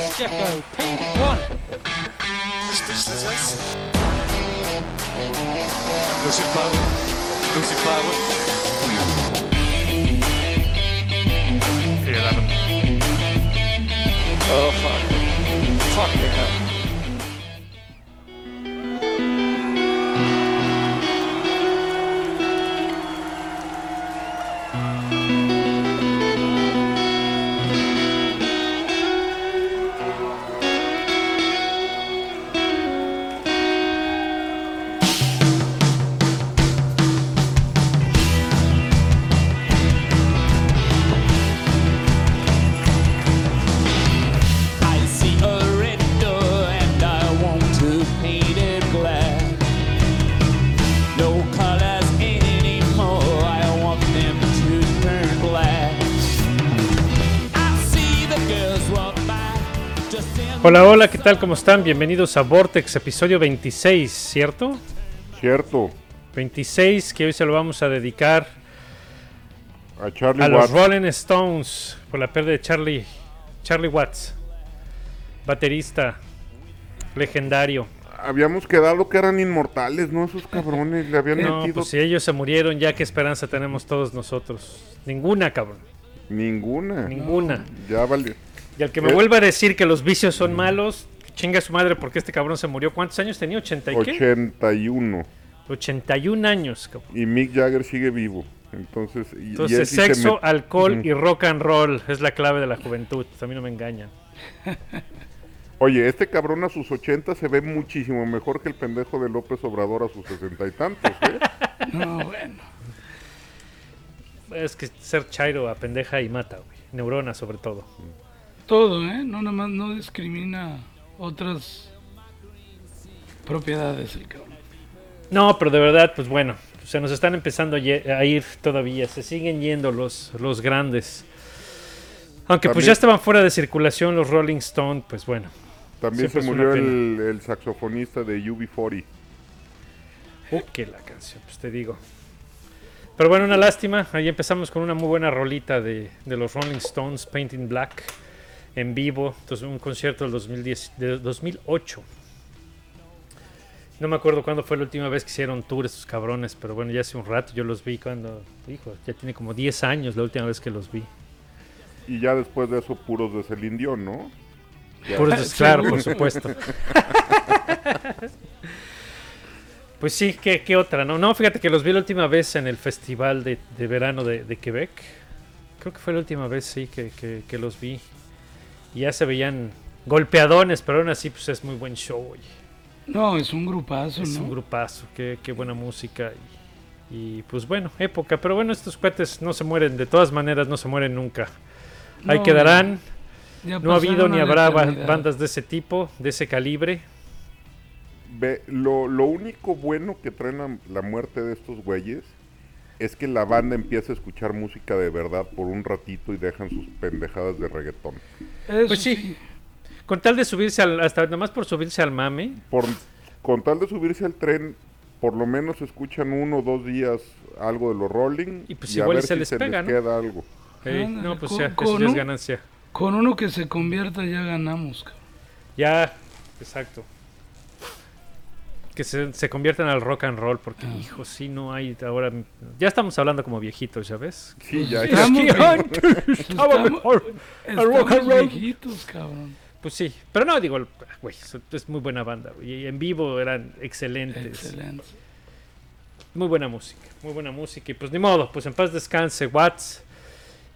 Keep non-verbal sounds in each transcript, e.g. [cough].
Yes, Jeffo, P1. Power. Lucy power. Hola, hola, ¿qué tal? ¿Cómo están? Bienvenidos a Vortex, episodio 26, ¿cierto? Cierto, 26 que hoy se lo vamos a dedicar a Charlie a los. Rolling Stones por la pérdida de Charlie, Charlie Watts, baterista legendario. Habíamos quedado que eran inmortales, ¿no? Esos cabrones le habían No, metido pues si ellos se murieron, ya qué esperanza tenemos todos nosotros. Ninguna, cabrón, ninguna. ninguna. Ya vale. Y al que me Eh. vuelva a decir que los vicios son malos, chinga su madre porque este cabrón se murió. ¿Cuántos años tenía? ¿80 y qué? 81. 81 años, cabrón. Y Mick Jagger sigue vivo. Entonces, y- y él Entonces, se sexo, alcohol y rock and roll es la clave de la juventud. A mí no me engañan. Oye, este cabrón a sus 80 se ve muchísimo mejor que el pendejo de López Obrador a sus sesenta y tantos, ¿eh? [laughs] No, bueno. Es que ser chairo a pendeja y mata, güey. Neuronas sobre todo. Todo, ¿eh? No, nada más no discrimina otras propiedades el cabrón. No, pero de verdad, pues bueno, se nos están empezando a, ir todavía. Se siguen yendo los, los grandes. Aunque pues ya estaban fuera de circulación los Rolling Stone, pues bueno. También se murió el, el saxofonista de UB40. Uh, que la canción, pues te digo. Pero bueno, una lástima. Ahí empezamos con una muy buena rolita de, de los Rolling Stones, Painting Black, en vivo. Entonces, un concierto del 2010, de 2008. No me acuerdo cuándo fue la última vez que hicieron tour estos cabrones, pero bueno, ya hace un rato yo los vi cuando, hijo, ya tiene como 10 años la última vez que los vi. Y ya después de eso, puros de Celine Dion, ¿no? Ya. Puros des- [laughs] claro, por supuesto. [laughs] Pues sí, ¿qué, qué otra? No, no, fíjate que los vi la última vez en el festival de, de verano de, de Quebec. Creo que fue la última vez, sí, que, que- que los vi. Y ya se veían golpeadones, pero aún así, pues es muy buen show, oye. No, es un grupazo, Es ¿no? un grupazo, qué, qué buena música. Y, y, pues bueno, época. Pero bueno, estos cuates no se mueren, de todas maneras no se mueren nunca. Ahí No, quedarán. ya No ha habido ni habrá bandas de ese tipo, de ese calibre. Ve, lo, lo único bueno que trae la, la muerte de estos güeyes es que la banda empieza a escuchar música de verdad por un ratito y dejan sus pendejadas de reggaetón. Eso Pues sí. Con tal de subirse al, hasta nada más por subirse al mame. Por, con tal de subirse al tren, por lo menos escuchan uno o dos días algo de los Rolling Y pues igual ver se si les se pega, les ¿no? queda algo. no, pues con- ya, eso con ya es ganancia. Con uno que se convierta ya ganamos, cabrón. Ya, exacto. Que se, se conviertan al rock and roll, porque, Ah. hijo, sí, no hay ahora. Ya estamos hablando como viejitos, ¿ya ves? Sí, ya. Estamos, que vie- antes estaba estamos- mejor el rock and roll. viejitos, cabrón. Pues sí, pero no, digo, güey, es- muy buena banda. güey, Y en vivo eran excelentes. Excelente. Muy buena música, muy buena música. Y pues ni modo, pues en paz descanse Watts.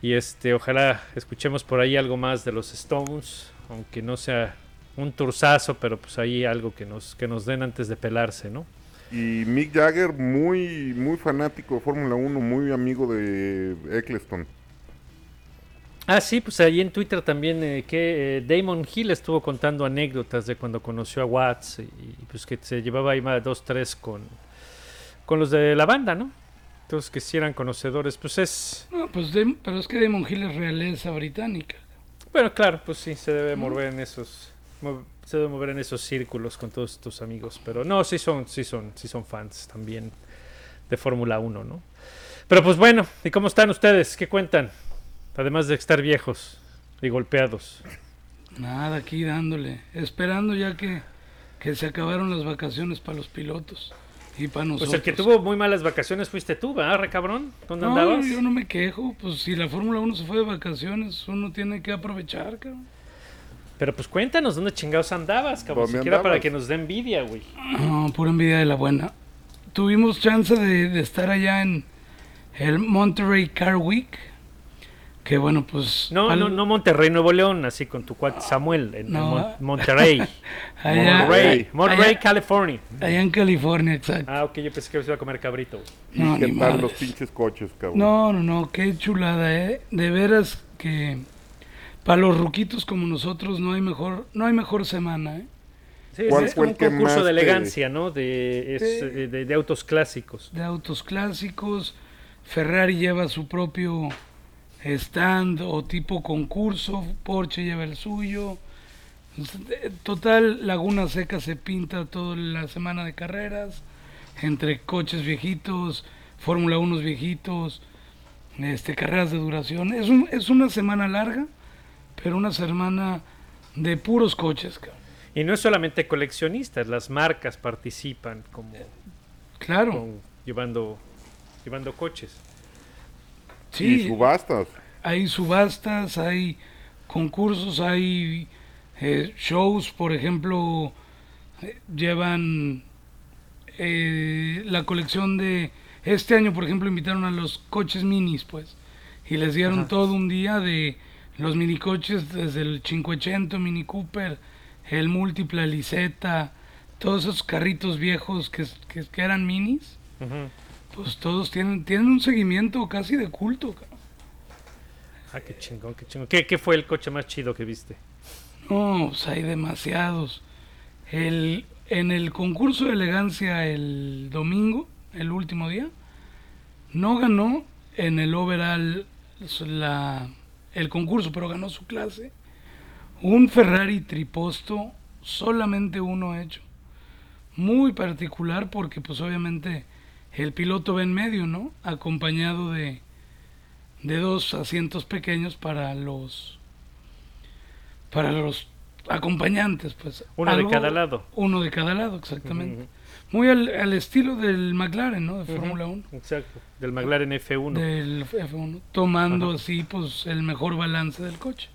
Y este, ojalá escuchemos por ahí algo más de los Stones, aunque no sea un turzazo, pero pues ahí algo que nos, que nos den antes de pelarse, ¿no? Y Mick Jagger, muy, muy fanático de Fórmula 1, muy amigo de Eccleston. Ah, sí, pues ahí en Twitter también eh, que eh, Damon Hill estuvo contando anécdotas de cuando conoció a Watts y, y, pues que se llevaba ahí más dos, tres con, con los de la banda, ¿no? Entonces que si eran conocedores, pues es... No, pues pero es que Demon Hill es realeza británica. Bueno, claro, pues sí, se debe mover en esos... Se debe mover en esos círculos con todos tus amigos, pero no, sí son, sí son, sí son fans también de Fórmula 1, ¿no? Pero pues bueno, ¿y cómo están ustedes? ¿Qué cuentan? Además de estar viejos y golpeados. Nada, aquí dándole. Esperando ya que, que se acabaron las vacaciones para los pilotos y para nosotros. Pues el que tuvo muy malas vacaciones fuiste tú, ¿verdad, re cabrón? ¿Dónde No, andabas? yo no me quejo. Pues si la Fórmula 1 se fue de vacaciones, uno tiene que aprovechar, cabrón. Pero pues cuéntanos dónde chingados andabas, cabrón. ¿Dónde Siquiera para que nos dé envidia, güey. No, pura envidia de la buena. Tuvimos chance de, de estar allá en el Monterrey Car Week. Que bueno, pues. No, al- no, no Monterrey, Nuevo León, así con tu cuate Samuel, en, No. Mon- Monterrey. [laughs] Allá, Monterrey, Monterrey, allá- California. allá en California, exacto. Ah, ok, yo pensé que se iba a comer cabrito. güey. ¿Y No, qué ni tal los pinches coches, cabrón? No, no, no, qué chulada, ¿eh? De veras que para los ruquitos como nosotros no hay mejor, no hay mejor semana, ¿eh? Sí, ¿Cuál es fue un concurso de te- elegancia, ¿no? De, es, Sí. eh, de, de autos clásicos. De autos clásicos, Ferrari lleva su propio stand o tipo concurso, Porsche lleva el suyo. Total, Laguna Seca se pinta toda la semana de carreras, entre coches viejitos, Fórmula 1 viejitos, este, carreras de duración. Es, un- es una semana larga, pero una semana de puros coches. cabrón. Y no es solamente coleccionistas, las marcas participan como Claro, llevando, llevando coches. sí. Y subastas. hay subastas, hay concursos, hay eh, shows, por ejemplo, eh, llevan eh, la colección de... Este año, por ejemplo, invitaron a los coches minis, pues, y les dieron Ajá. todo un día de los minicoches, desde el 580 Mini Cooper, el Múltiple Liseta, todos esos carritos viejos que, que, que eran minis, pues todos tienen, tienen un seguimiento casi de culto. cabrón. Ah, qué chingón, qué chingón. ¿Qué, qué fue el coche más chido que viste? No, pues hay demasiados. El, en el concurso de elegancia el domingo, el último día, no ganó en el overall la, el concurso, pero ganó su clase. Un Ferrari triposto, solamente uno hecho. Muy particular porque pues obviamente el piloto va en medio, ¿no? Acompañado de, de dos asientos pequeños para los para los acompañantes, pues. Uno de cada lado. Uno de cada lado, exactamente. Muy al, al estilo del McLaren, ¿no? De Fórmula 1. Exacto, del McLaren F1. Del F1. Tomando Ajá. así, pues, el mejor balance del coche.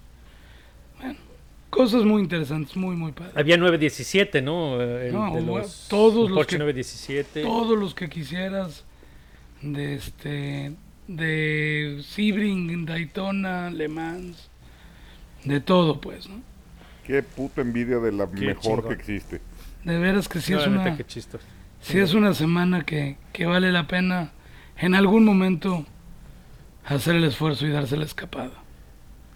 Bueno, cosas muy interesantes, muy, muy padres. Había 917, ¿no? El, No, de los, todos los Porsche que- 917. Todos los que quisieras de este de Sebring, Daytona, Le Mans, de todo, pues, ¿no? Qué puta envidia de la Qué mejor chingón. que existe. De veras que sí No, es una. Sí, es una semana que, que vale la pena en algún momento hacer el esfuerzo y darse la escapada.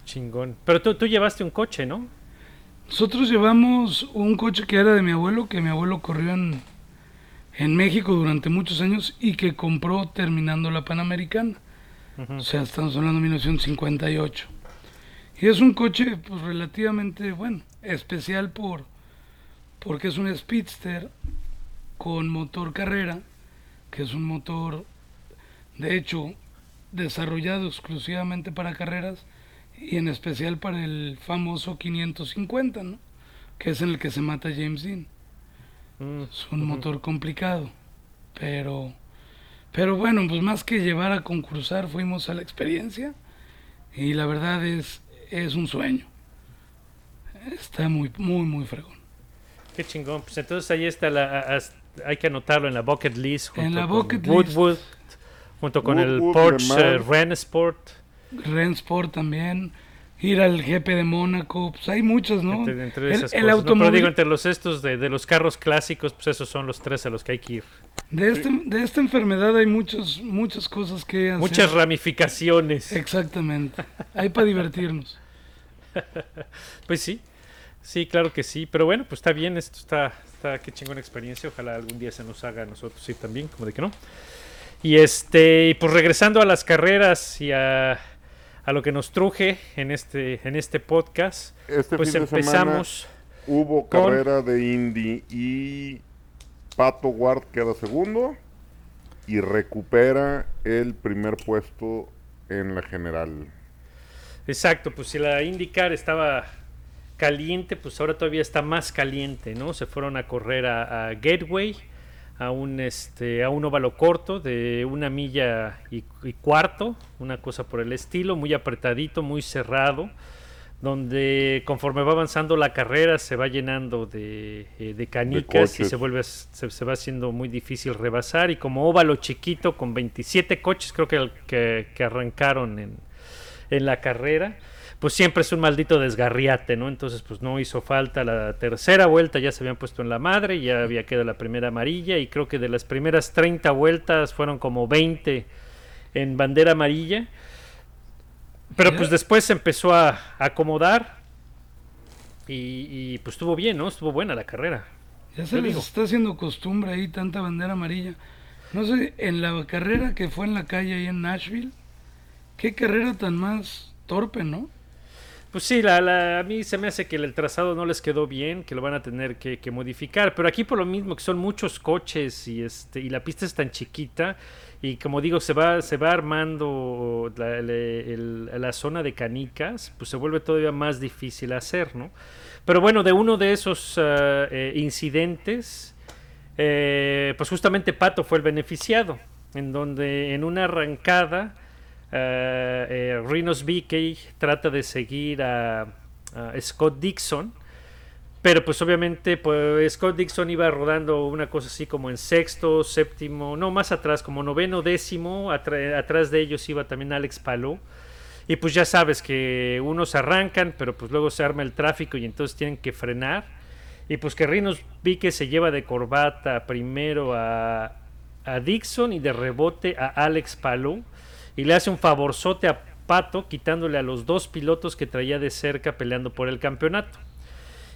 Chingón. Pero tú, tú llevaste un coche, ¿no? Nosotros llevamos un coche que era de mi abuelo, que mi abuelo corrió en, en México durante muchos años y que compró terminando la Panamericana. O sea, estamos hablando de 1958. Y es un coche pues relativamente, bueno, especial por porque es un speedster con motor carrera, que es un motor de hecho desarrollado exclusivamente para carreras y en especial para el famoso 550, ¿no? Que es en el que se mata James Dean. Mm, Es un motor complicado, pero pero bueno, pues más que llevar a concursar, fuimos a la experiencia y la verdad es es un sueño. Está muy muy muy fregón. Qué chingón. Pues entonces ahí está la. a- hay que anotarlo en la bucket list. Junto En la con bucket Woodwood, junto con el Woodwood, Porsche Le eh, Mans. Rensport. Rensport también, ir al GP de Mónaco, pues hay muchas, ¿no? Entre, entre el, esas el cosas. No, pero automóvil digo, entre los estos de, de los carros clásicos, pues esos son los tres a los que hay que ir. de este de esta enfermedad hay muchas muchas cosas que hacer. Muchas ramificaciones. Exactamente. Hay para divertirnos. [laughs] Pues sí, sí, claro que sí. Pero bueno, pues está bien, esto está, está qué chingona experiencia. Ojalá algún día se nos haga a nosotros sí también, como de que no. Y este, y pues regresando a las carreras y a, a lo que nos truje en este, en este podcast, Este pues fin de semana empezamos. hubo con- carrera de Indy y Pato Ward queda segundo y recupera el primer puesto en la general. Exacto, pues si la IndyCar estaba caliente, pues ahora todavía está más caliente, ¿no? Se fueron a correr a, a Gateway, a un, este, a un óvalo corto de una milla y, y cuarto, una cosa por el estilo, muy apretadito, muy cerrado donde conforme va avanzando la carrera se va llenando de, eh, de canicas y se vuelve a- se, se va haciendo muy difícil rebasar y como óvalo chiquito con 27 coches creo que, que, que arrancaron en, en la carrera pues siempre es un maldito desgarriate, ¿no? Entonces, pues no hizo falta la tercera vuelta, ya se habían puesto en la madre, ya había quedado la primera amarilla, y creo que de las primeras 30 vueltas fueron como 20 en bandera amarilla. Pero pues después se empezó a acomodar y, y, pues estuvo bien, ¿no? Estuvo buena la carrera. Ya se les digo. está haciendo costumbre ahí tanta bandera amarilla. No sé, en la carrera que fue en la calle ahí en Nashville, qué carrera tan más torpe, ¿no? Pues sí, la, la- a mí se me hace que el trazado no les quedó bien, que lo van a tener que, que modificar. Pero aquí por lo mismo que son muchos coches y este y la pista es tan chiquita y como digo se va armando la, zona de canicas, pues se vuelve todavía más difícil hacer, ¿no? Pero bueno, de uno de esos eh, incidentes, eh, pues justamente Pato fue el beneficiado, en donde en una arrancada eh, eh, Rinos BK trata de seguir a, Scott Dixon, pero pues obviamente pues, Scott Dixon iba rodando una cosa así como en sexto, séptimo, no más atrás, como noveno, décimo, atrás de ellos iba también Alex Palou. Y pues ya sabes que unos arrancan, pero pues luego se arma el tráfico y entonces tienen que frenar. Y pues que Rinos Vique se lleva de corbata primero a, a Dixon y de rebote a Alex Palou. Y le hace un favorzote a Pato, quitándole a los dos pilotos que traía de cerca peleando por el campeonato.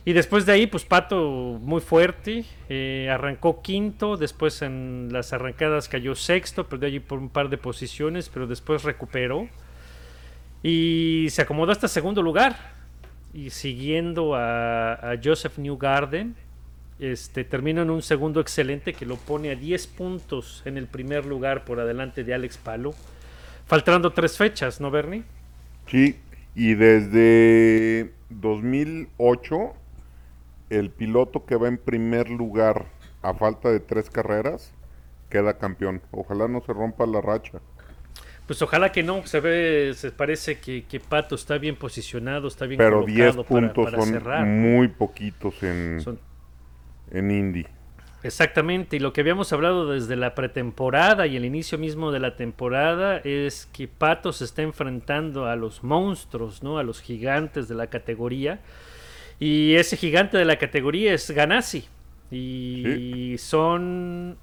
Y después de ahí, pues Pato muy fuerte, eh, arrancó quinto, después en las arrancadas cayó sexto, perdió allí por un par de posiciones, pero después recuperó y se acomodó hasta segundo lugar. Y siguiendo a, a Joseph Newgarden, este, termina en un segundo excelente que lo pone a 10 puntos en el primer lugar por adelante de Alex Palou. Faltando tres fechas, ¿no, Bernie? Sí, y desde 2008, el piloto que va en primer lugar a falta de tres carreras queda campeón. Ojalá no se rompa la racha. Pues ojalá que no, se ve, se parece que, que Pato está bien posicionado, está bien Pero 10 colocado para, puntos para son cerrar. muy poquitos en, Son- en Indy. Exactamente, y lo que habíamos hablado desde la pretemporada y el inicio mismo de la temporada es que Pato se está enfrentando a los monstruos, ¿no? A los gigantes de la categoría. Y ese gigante de la categoría es Ganassi. Y son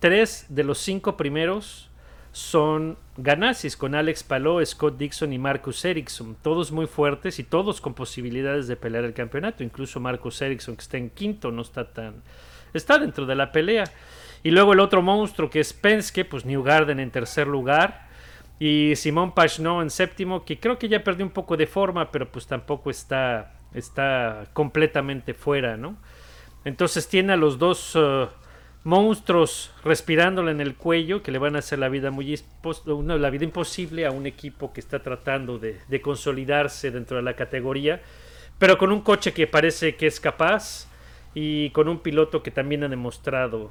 tres de los cinco primeros son Ganassis con Alex Palou, Scott Dixon y Marcus Ericsson, todos muy fuertes y todos con posibilidades de pelear el campeonato, incluso Marcus Ericsson que está en quinto no está tan está dentro de la pelea. Y luego el otro monstruo que es Penske, pues New Garden en tercer lugar y Simón Pagno en séptimo, que creo que ya perdió un poco de forma, pero pues tampoco está está completamente fuera, ¿no? Entonces tiene a los dos eh, monstruos respirándole en el cuello que le van a hacer la vida muy la vida imposible a un equipo que está tratando de consolidarse dentro de la categoría, pero con un coche que parece que es capaz y con un piloto que también ha demostrado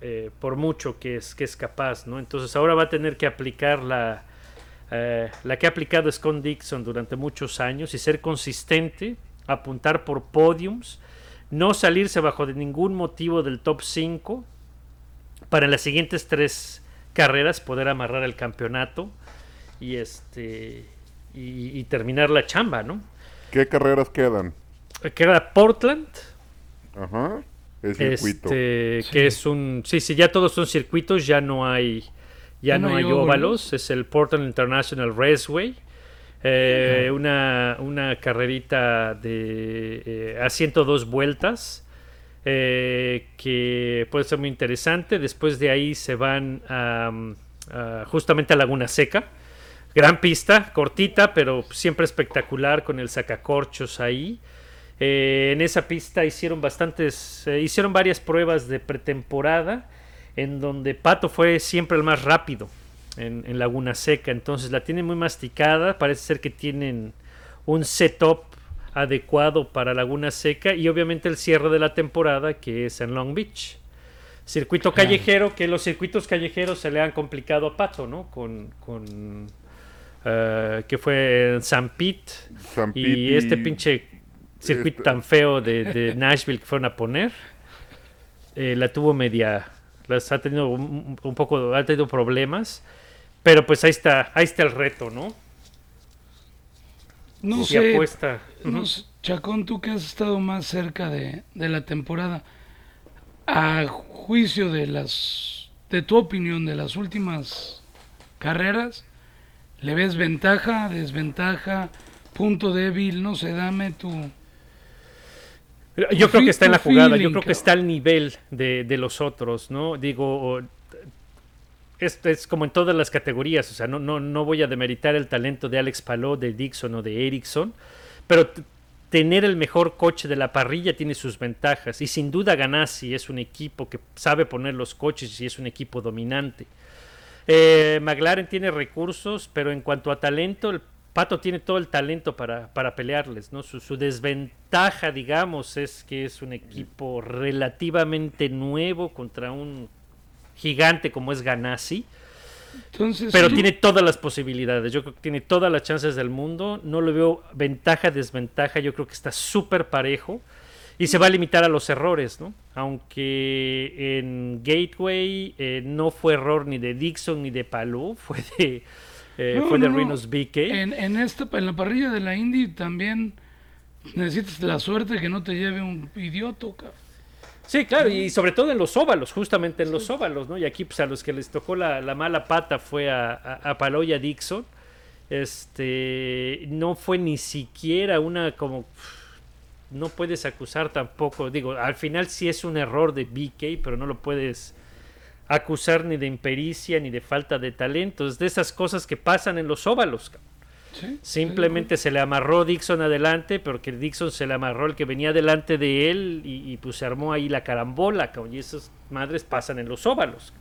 eh, por mucho que es, que es capaz, ¿no? Entonces ahora va a tener que aplicar la, eh, la que ha aplicado Scott Dixon durante muchos años y ser consistente, apuntar por podiums, no salirse bajo de ningún motivo del top 5 para en las siguientes tres carreras poder amarrar el campeonato y este y, y terminar la chamba, ¿no? ¿Qué carreras quedan? Queda Portland, Ajá. El circuito. este, Sí. que es un sí, sí, ya todos son circuitos, ya no hay ya no, no hay óvalos, óvalos. es el Portland International Raceway. eh, una, una carrerita de eh, a 102 vueltas eh, que puede ser muy interesante. Después de ahí se van a, a- justamente a Laguna Seca. Gran pista, cortita, pero siempre espectacular con el sacacorchos ahí. Eh, en esa pista hicieron bastantes, eh, hicieron varias pruebas de pretemporada en donde Pato fue siempre el más rápido en, en Laguna Seca. Entonces la tienen muy masticada. Parece ser que tienen un setup adecuado para Laguna Seca y obviamente el cierre de la temporada que es en Long Beach. Circuito callejero, que los circuitos callejeros se le han complicado a Pato, ¿no? Con, con eh, que fue en San Pete San y Pete este y- pinche circuito este- tan feo de, de [laughs] Nashville que fueron a poner, eh, la tuvo media, las ha tenido un, un poco, ha tenido problemas, pero pues ahí está, ahí está el reto, ¿no? No sé, apuesta. no Ujú. sé, Chacón, tú que has estado más cerca de, de la temporada, a juicio de las, de tu opinión de las últimas carreras, ¿le ves ventaja, desventaja, punto débil? No sé, dame tu... Yo creo que está en la jugada, feeling, yo creo que está al nivel de, de los otros, ¿no? Digo, es, es como en todas las categorías, o sea, no, no, no voy a demeritar el talento de Alex Palou, de Dixon o de Ericsson, pero tener el mejor coche de la parrilla tiene sus ventajas y sin duda Ganassi es un equipo que sabe poner los coches y es un equipo dominante. Eh, McLaren tiene recursos, pero en cuanto a talento, el Pato tiene todo el talento para, para pelearles, ¿no? Su, su desventaja, digamos, es que es un equipo relativamente nuevo contra un gigante como es Ganassi, Entonces, pero tiene todas las posibilidades. Yo creo que tiene todas las chances del mundo. No le veo ventaja, desventaja. Yo creo que está súper parejo y se va a limitar a los errores, ¿no? Aunque en Gateway eh, no fue error ni de Dixon ni de Palou, [laughs] fue de, eh, No, fue de no, no. Reynolds BK. En, en, esta, en la parrilla de la Indy también necesitas la suerte que no te lleve un idiota, cabrón. Sí, claro, y sobre todo en los óvalos, justamente en los óvalos, ¿no? Y aquí, pues a los que les tocó la, la mala pata fue a, a, a Palou y a Dixon. Este, no fue ni siquiera una como. No puedes acusar tampoco, digo, al final sí es un error de BK, pero no lo puedes acusar ni de impericia ni de falta de talento. Es de esas cosas que pasan en los óvalos. Simplemente se le amarró Dixon adelante, pero que Dixon se le amarró el que venía delante de él y, y, pues se armó ahí la carambola, cabrón, y esas madres pasan en los óvalos.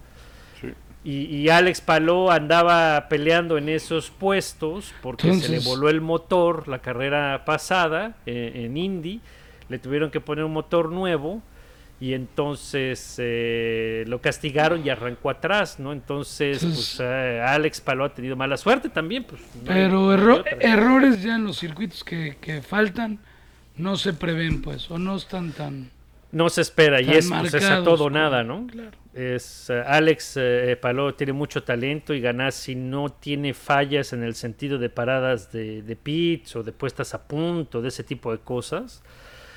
Sí. Y, y Alex Paló andaba peleando en esos puestos porque se le voló el motor la carrera pasada eh, en Indy, le tuvieron que poner un motor nuevo y entonces eh, lo castigaron y arrancó atrás, ¿no? Entonces, Entonces- pues eh, Alex Paló ha tenido mala suerte también, pues. Pero no hay erro- otra. errores ya en los circuitos que, que faltan no se prevén, pues, o no están tan... No se espera y es, pues, es a todo o nada, ¿no? Claro. Es, eh, Alex eh, Paló tiene mucho talento y Ganassi no tiene fallas en el sentido de paradas de, de pits o de puestas a punto, de ese tipo de cosas.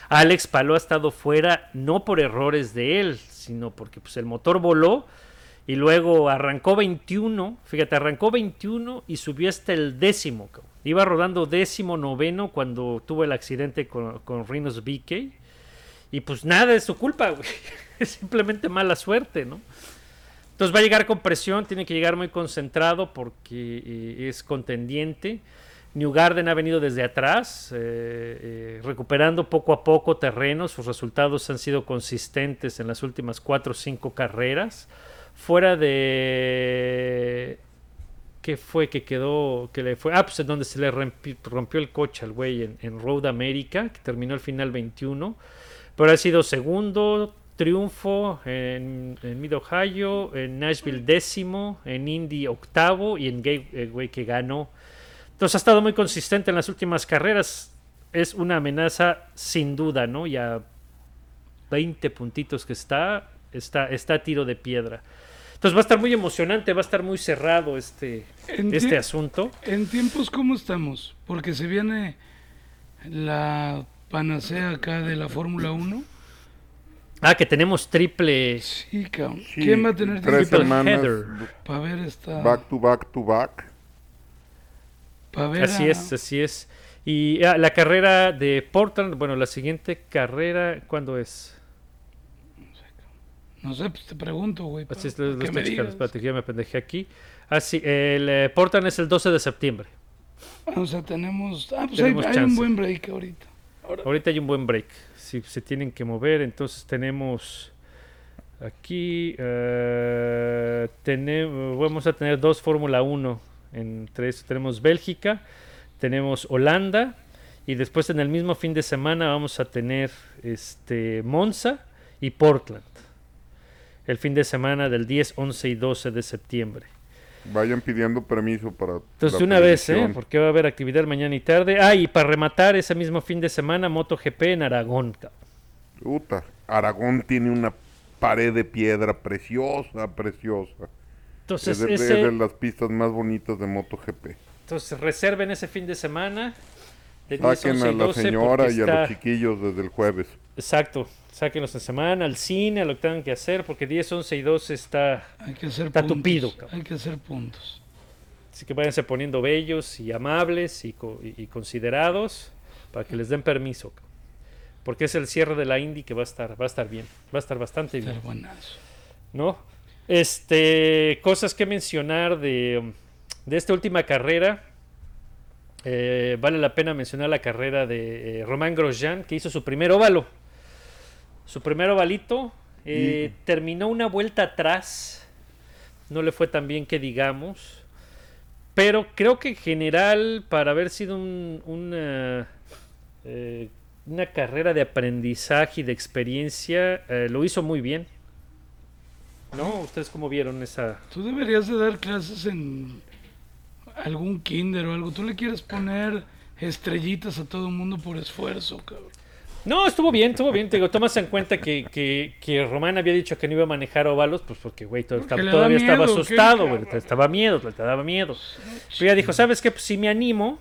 Alex Paló ha estado fuera no por errores de él, sino porque pues, el motor voló y luego arrancó 21, fíjate, arrancó 21 y subió hasta el décimo. Iba rodando décimo noveno cuando tuvo el accidente con, con Rinos BK. Y pues nada es su culpa. [laughs] Es simplemente mala suerte, ¿no? Entonces va a llegar con presión, tiene que llegar muy concentrado porque eh, es contendiente. New Garden ha venido desde atrás, eh, eh, recuperando poco a poco terreno. Sus resultados han sido consistentes en las últimas cuatro o cinco carreras. Fuera de. ¿Qué fue que quedó? Que le fue. Ah, pues en donde se le rompi- rompió el coche al güey en, Road America, que terminó el final 21 pero ha sido segundo triunfo en, en Mid Ohio, en Nashville décimo, en Indy octavo y en Gateway que ganó. Entonces ha estado muy consistente en las últimas carreras. Es una amenaza sin duda, ¿no? Ya 20 puntitos que está, está, está a tiro de piedra. Entonces va a estar muy emocionante, va a estar muy cerrado este, este asunto. En tiempos, ¿cómo estamos? Porque se viene la panacea acá de la Fórmula 1. Ah, que tenemos triple Sí, cabrón. Sí, ¿Quién va a tener tres Triple semanas header. para ver esta... back to back to back. Ver Así es, así es. Y ah, la carrera de Portland, bueno, la siguiente carrera, ¿cuándo es? No sé, pues te pregunto, güey. Así es, lo- lo estoy checando, espérate, ya me pendejé aquí. Ah, sí, el eh, Portland es el 12 de septiembre. O sea, tenemos... Ah, pues Tenemos hay, hay un buen break ahorita. Ahorita hay un buen break. Si se tienen que mover, entonces tenemos aquí, eh, tenemos, vamos a tener dos Fórmula 1 entre eso. Tenemos Bélgica, tenemos Holanda Y después en el mismo fin de semana vamos a tener este Monza y Portland. El fin de semana del 10, 11 y 12 de septiembre. Vayan pidiendo permiso para. Entonces, de una vez, ¿eh? Porque va a haber actividad mañana y tarde. Ah, y para rematar ese mismo fin de semana, MotoGP en Aragón. cabrón. Puta, Aragón tiene una pared de piedra preciosa, preciosa. Entonces, es, de, ese- es de las pistas más bonitas de MotoGP. entonces, reserven ese fin de semana. De 10, Saquen 11 a la 12 señora y a los chiquillos desde el jueves. Exacto. Sáquenlos en semana, al cine, a lo que tengan que hacer, porque 10, 11 y 12 está... Hay que hacer Está puntos. tupido, cabrón. Hay que hacer puntos. Así que váyanse poniendo bellos y amables y, co- y- y considerados para que les den permiso. cabrón. Porque es el cierre de la Indy que va a estar, va a estar bien. Va a estar bastante bien. Ser buenazo. ¿no? Este, cosas que mencionar de, de esta última carrera. Eh, vale la pena mencionar la carrera de eh, Román Grosjean, que hizo su primer óvalo. Su primer ovalito. eh, Terminó una vuelta atrás. No le fue tan bien que digamos. Pero creo que en general, para haber sido un- una, eh, una carrera de aprendizaje y de experiencia, lo hizo muy bien. ¿No? ¿Ustedes cómo vieron esa...? Tú deberías de dar clases en algún kinder o algo. Tú le quieres poner estrellitas a todo el mundo por esfuerzo, cabrón. No, estuvo bien, estuvo bien. Te digo, tomas en cuenta que, que, que Román había dicho que no iba a manejar óvalos, pues porque, güey, to- Porque le da todavía estaba miedo, ¿qué, asustado, güey. Estaba miedo, le daba miedo. Pero ya dijo, ¿sabes qué? Pues sí me animo.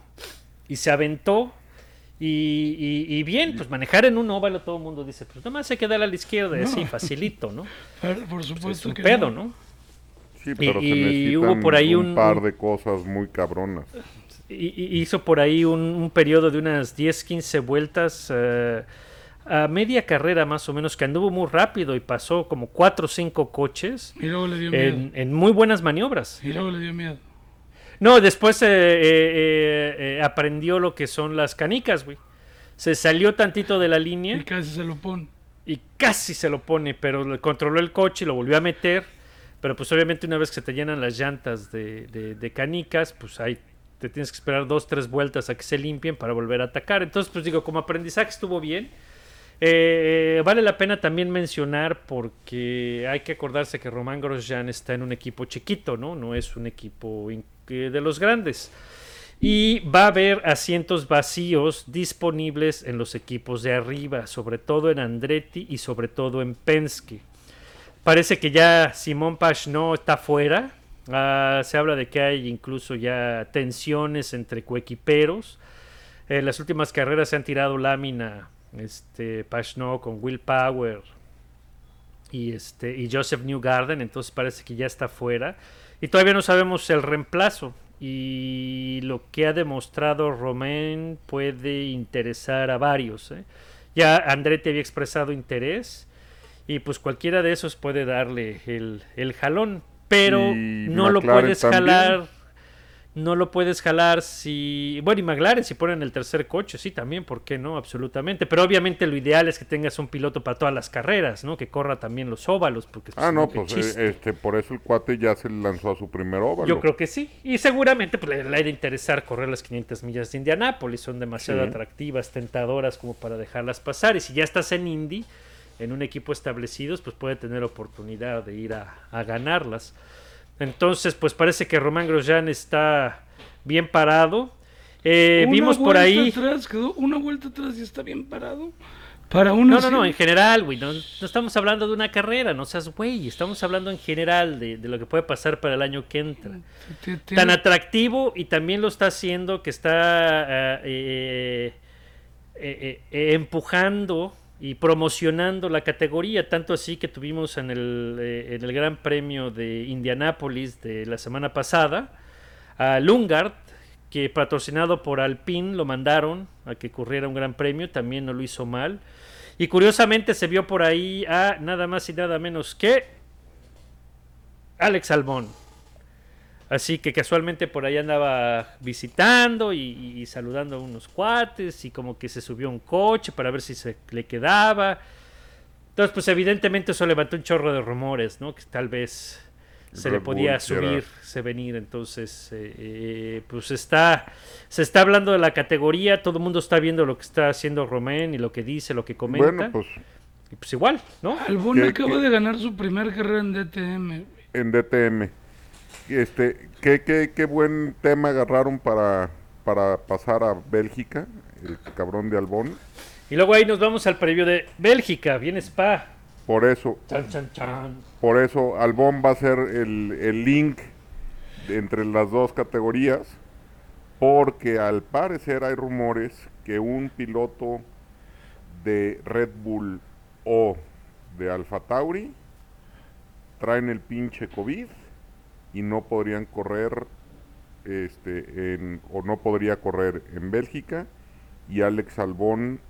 Y se aventó. Y, y- y bien, pues manejar en un óvalo todo el mundo dice, pues nomás hay que darle a la izquierda, y así, facilito, ¿no? Pero, por Pues supuesto es un que pedo, ¿no? Sí, pero y se necesitan hubo por ahí un, un- par de cosas muy cabronas. Y- y- hizo por ahí un, un periodo de unas 10, 15 vueltas eh, a media carrera más o menos, que anduvo muy rápido y pasó como 4 o 5 coches Y luego le dio miedo. en, en muy buenas maniobras. Y luego le dio miedo. No, después eh, eh, eh, eh, aprendió lo que son las canicas, güey. Se salió tantito de la Y línea casi se lo pone. y casi se lo pone, pero le controló el coche y lo volvió a meter. Pero pues obviamente una vez que se te llenan las llantas de, de- de canicas, pues ahí te tienes que esperar dos, tres vueltas a que se limpien para volver a atacar. Entonces, pues digo, como aprendizaje estuvo bien. Eh, vale la pena también mencionar porque hay que acordarse que Román Grosjean está en un equipo chiquito, ¿no? No es un equipo eh, de los grandes. Y va a haber asientos vacíos disponibles en los equipos de arriba, sobre todo en Andretti y sobre todo en Penske. Parece que ya Simón no está fuera. Ah, se habla de que hay incluso ya tensiones entre coequiperos. En las últimas carreras se han tirado lámina este, Pashno con Will Power y, este, y Joseph Newgarden, entonces parece que ya está fuera. Y todavía no sabemos el reemplazo. Y lo que ha demostrado Romain puede interesar a varios. ¿eh? Ya Andretti había expresado interés. Y pues cualquiera de esos puede darle el, el jalón. Pero Y no lo puedes también. jalar. No lo puedes jalar si. Bueno, y McLaren, si ponen el tercer coche, sí, también, ¿por qué no? Absolutamente. Pero obviamente lo ideal es que tengas un piloto para todas las carreras, ¿no? Que corra también los óvalos. Porque, Ah, no, pues eh, este, por eso el cuate ya se lanzó a su primer óvalo. Yo creo que sí. Y seguramente pues, le, ha de interesar correr las 500 millas de Indianápolis. Son demasiado Sí. atractivas, tentadoras como para dejarlas pasar. Y si ya estás en Indy, en un equipo establecido, pues puede tener oportunidad de ir a, a ganarlas. Entonces, pues parece que Román Grosjean está bien parado. Eh, vimos por vuelta ahí... Atrás, quedó una vuelta atrás y está bien parado. Para una. No, no, no, en general, güey. No, no estamos hablando de una carrera, no seas güey. Estamos hablando en general de, de lo que puede pasar para el año que entra. tan atractivo y también lo está haciendo que está eh, eh, eh, eh, empujando y promocionando la categoría, tanto así que tuvimos en el, eh, en el Gran Premio de Indianápolis de la semana pasada a Lungard, que patrocinado por Alpine lo mandaron a que corriera un Gran Premio, también no lo hizo mal. Y curiosamente se vio por ahí a nada más y nada menos que Alex Albón. Así que casualmente por ahí andaba visitando y, y saludando a unos cuates y como que se subió a un coche para ver si se le quedaba. Entonces, pues evidentemente eso levantó un chorro de rumores, ¿no? Que tal vez se Red le podía Bull, subir, se venir. Entonces, eh, eh, pues está, se está hablando de la categoría, todo el mundo está viendo lo que está haciendo Romain y lo que dice, lo que comenta. Bueno, pues y pues igual, ¿no? Albon ¿Qué- acaba de ganar su primer carrera en DTM. güey. en DTM. Este, ¿qué, qué, qué buen tema agarraron para, para pasar a Bélgica, el cabrón de Albón. Y luego ahí nos vamos al previo de Bélgica, viene Spa. Por eso, Chan, chan, chan. por eso Albón va a ser el, el link entre las dos categorías, porque al parecer hay rumores que un piloto de Red Bull o de Alfa Tauri traen el pinche COVID y no podrían correr este en, o no podría correr en Bélgica y Alex Albón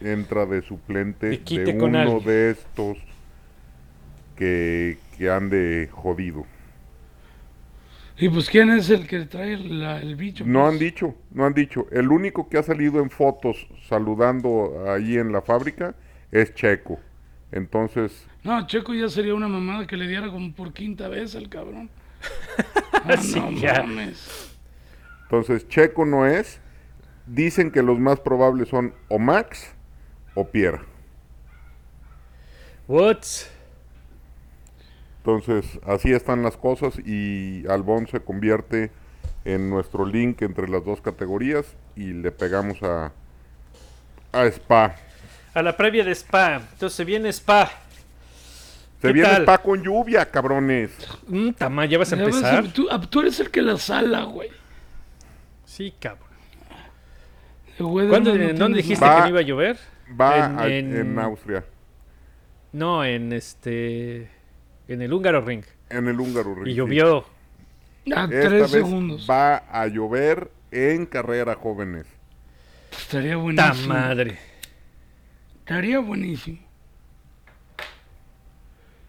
entra de suplente de con uno alguien. de estos que, que ande jodido. Y pues, ¿quién es el que trae la- el bicho? No pues? han dicho, no han dicho. El único que ha salido en fotos saludando ahí en la fábrica es Checo. Entonces, No, Checo ya sería una mamada que le diera como por quinta vez al cabrón. [laughs] Ah, Sí, no ya. mames. entonces Checo no es. Dicen que los más probables son o Max o Pierre. What? Entonces, así están las cosas y Albón se convierte en nuestro link entre las dos categorías y le pegamos a, a Spa. A la previa de Spa. Entonces viene Spa. Se ¿Qué viene tal? Spa con lluvia, cabrones. Mm, tama, ¿ya vas a empezar? tú, ah, tú eres el que la sala, güey. Sí, cabrón. El güey de ¿Cuándo, no ¿En dónde dijiste Va- que no iba a llover? Va En- a- en- en Austria, No, en este. En el húngaro ring. en el húngaro. Y sí. llovió. nada. A Esta tres vez segundos. va a llover en carrera, jóvenes. Estaría ¡Ta buenísimo. madre! Estaría buenísimo.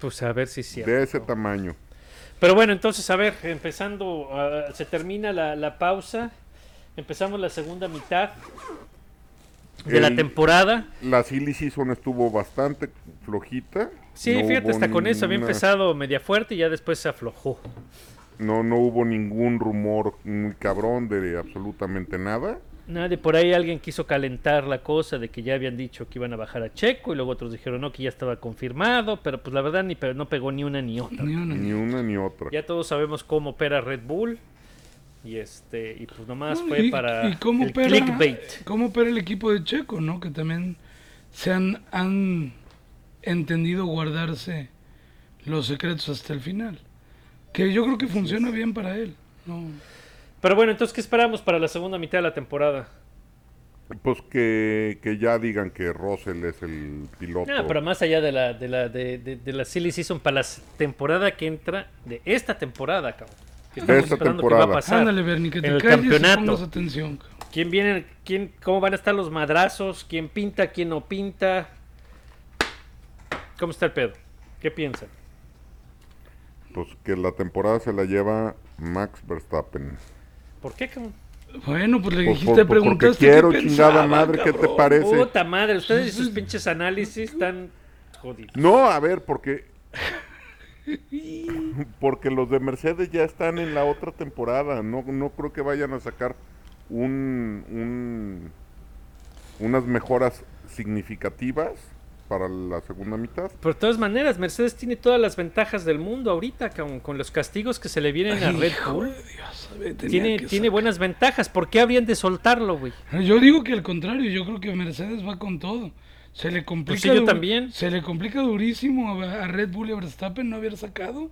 Pues a ver si es cierto. De ese tamaño. Pero bueno, entonces, a ver, empezando, ah, se termina la, la pausa, empezamos la segunda mitad de la El- temporada. La silly season estuvo bastante flojita. Sí, No fíjate, hasta con eso había empezado media fuerte y ya después se aflojó. No, no hubo ningún rumor muy cabrón de absolutamente nada. Nadie, por ahí alguien quiso calentar la cosa de que ya habían dicho que iban a bajar a Checo y luego otros dijeron no, que ya estaba confirmado, pero pues la verdad ni pero no pegó ni una ni otra. Ni una, ni- Ni una ni otra. Ya todos sabemos cómo opera Red Bull y este y pues nomás No, fue y- para y cómo el opera, clickbait. cómo opera el equipo de Checo, ¿no? Que también se han, han entendido guardarse los secretos hasta el final. Que yo creo que funciona bien para él. No. Pero bueno, entonces ¿qué esperamos para la segunda mitad de la temporada? Pues que, que ya digan que Russell es el piloto. Ah, pero más allá de la de la de, de- de la silly season para la temporada que entra de esta temporada, cabrón. Que De estamos esta esperando que temporada. va a pasar. Ándale, Bernie, que te en el campeonato. y atención. ¿Quién viene? ¿Quién, ¿Cómo van a estar los madrazos? ¿Quién pinta? ¿Quién no pinta? ¿Cómo está el pedo? ¿Qué piensan? Pues que la temporada se la lleva Max Verstappen. ¿Por qué, cabrón? Bueno, pues le dijiste, por- porque preguntaste quiero, qué chingada madre, ¿qué te parece? Puta madre, ustedes y sus pinches análisis están jodidos. No, a ver, porque. Porque los de Mercedes ya están en la otra temporada. No, no creo que vayan a sacar un, un- unas mejoras significativas para la segunda mitad. Pero de todas maneras, Mercedes tiene todas las ventajas del mundo ahorita, cabrón, con los castigos que se le vienen a Red Bull. de Dios, Tiene, tiene buenas ventajas. ¿Por qué habrían de soltarlo, güey? Yo digo que al contrario, yo creo que Mercedes va con todo. Se le complica, Pues sí, yo también. Se le complica durísimo a, a Red Bull y a Verstappen no haber sacado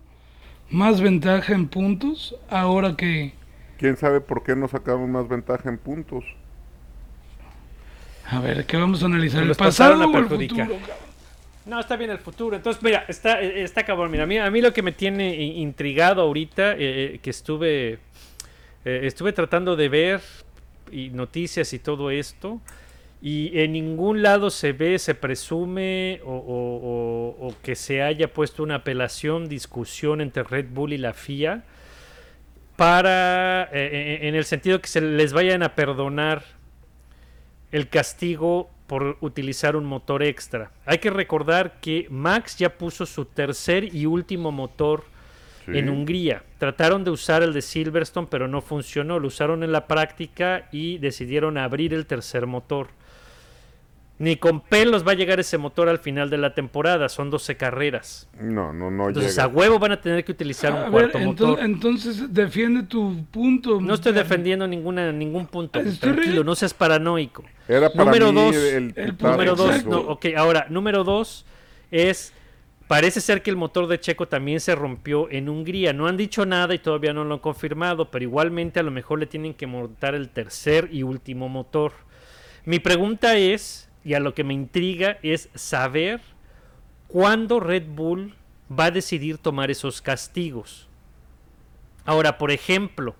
más ventaja en puntos ahora que ¿Quién sabe por qué no sacamos más ventaja en puntos? A ver, ¿qué vamos a analizar? ¿El pasado o el futuro? No, está bien el futuro. Entonces, mira, está, eh, está cabrón. Mira, a mí, a mí lo que me tiene intrigado ahorita, eh, eh, que estuve, eh, estuve tratando de ver y noticias y todo esto, y en ningún lado se ve, se presume o, o- o- o que se haya puesto una apelación, discusión entre Red Bull y la FIA para, eh, en el sentido que se les vayan a perdonar el castigo por utilizar un motor extra. Hay que recordar que Max ya puso su tercer y último motor Sí. en Hungría. Trataron de usar el de Silverstone, pero no funcionó. Lo usaron en la práctica y decidieron abrir el tercer motor. Ni con pelos va a llegar ese motor al final de la temporada. Son 12 carreras. No, no, no Entonces llega. a huevo van a tener que utilizar A un ver, cuarto ento- motor. entonces defiende tu punto. No estoy defendiendo ninguna, ningún punto. Estoy re- Tranquilo, no seas paranoico. Era para Número mí dos, el, el. Número dos, no, ok, ahora, número dos es, parece ser que el motor de Checo también se rompió en Hungría. No han dicho nada y todavía no lo han confirmado, pero igualmente a lo mejor le tienen que montar el tercer y último motor. Mi pregunta es, y a lo que me intriga, es saber cuándo Red Bull va a decidir tomar esos castigos. Ahora, por ejemplo,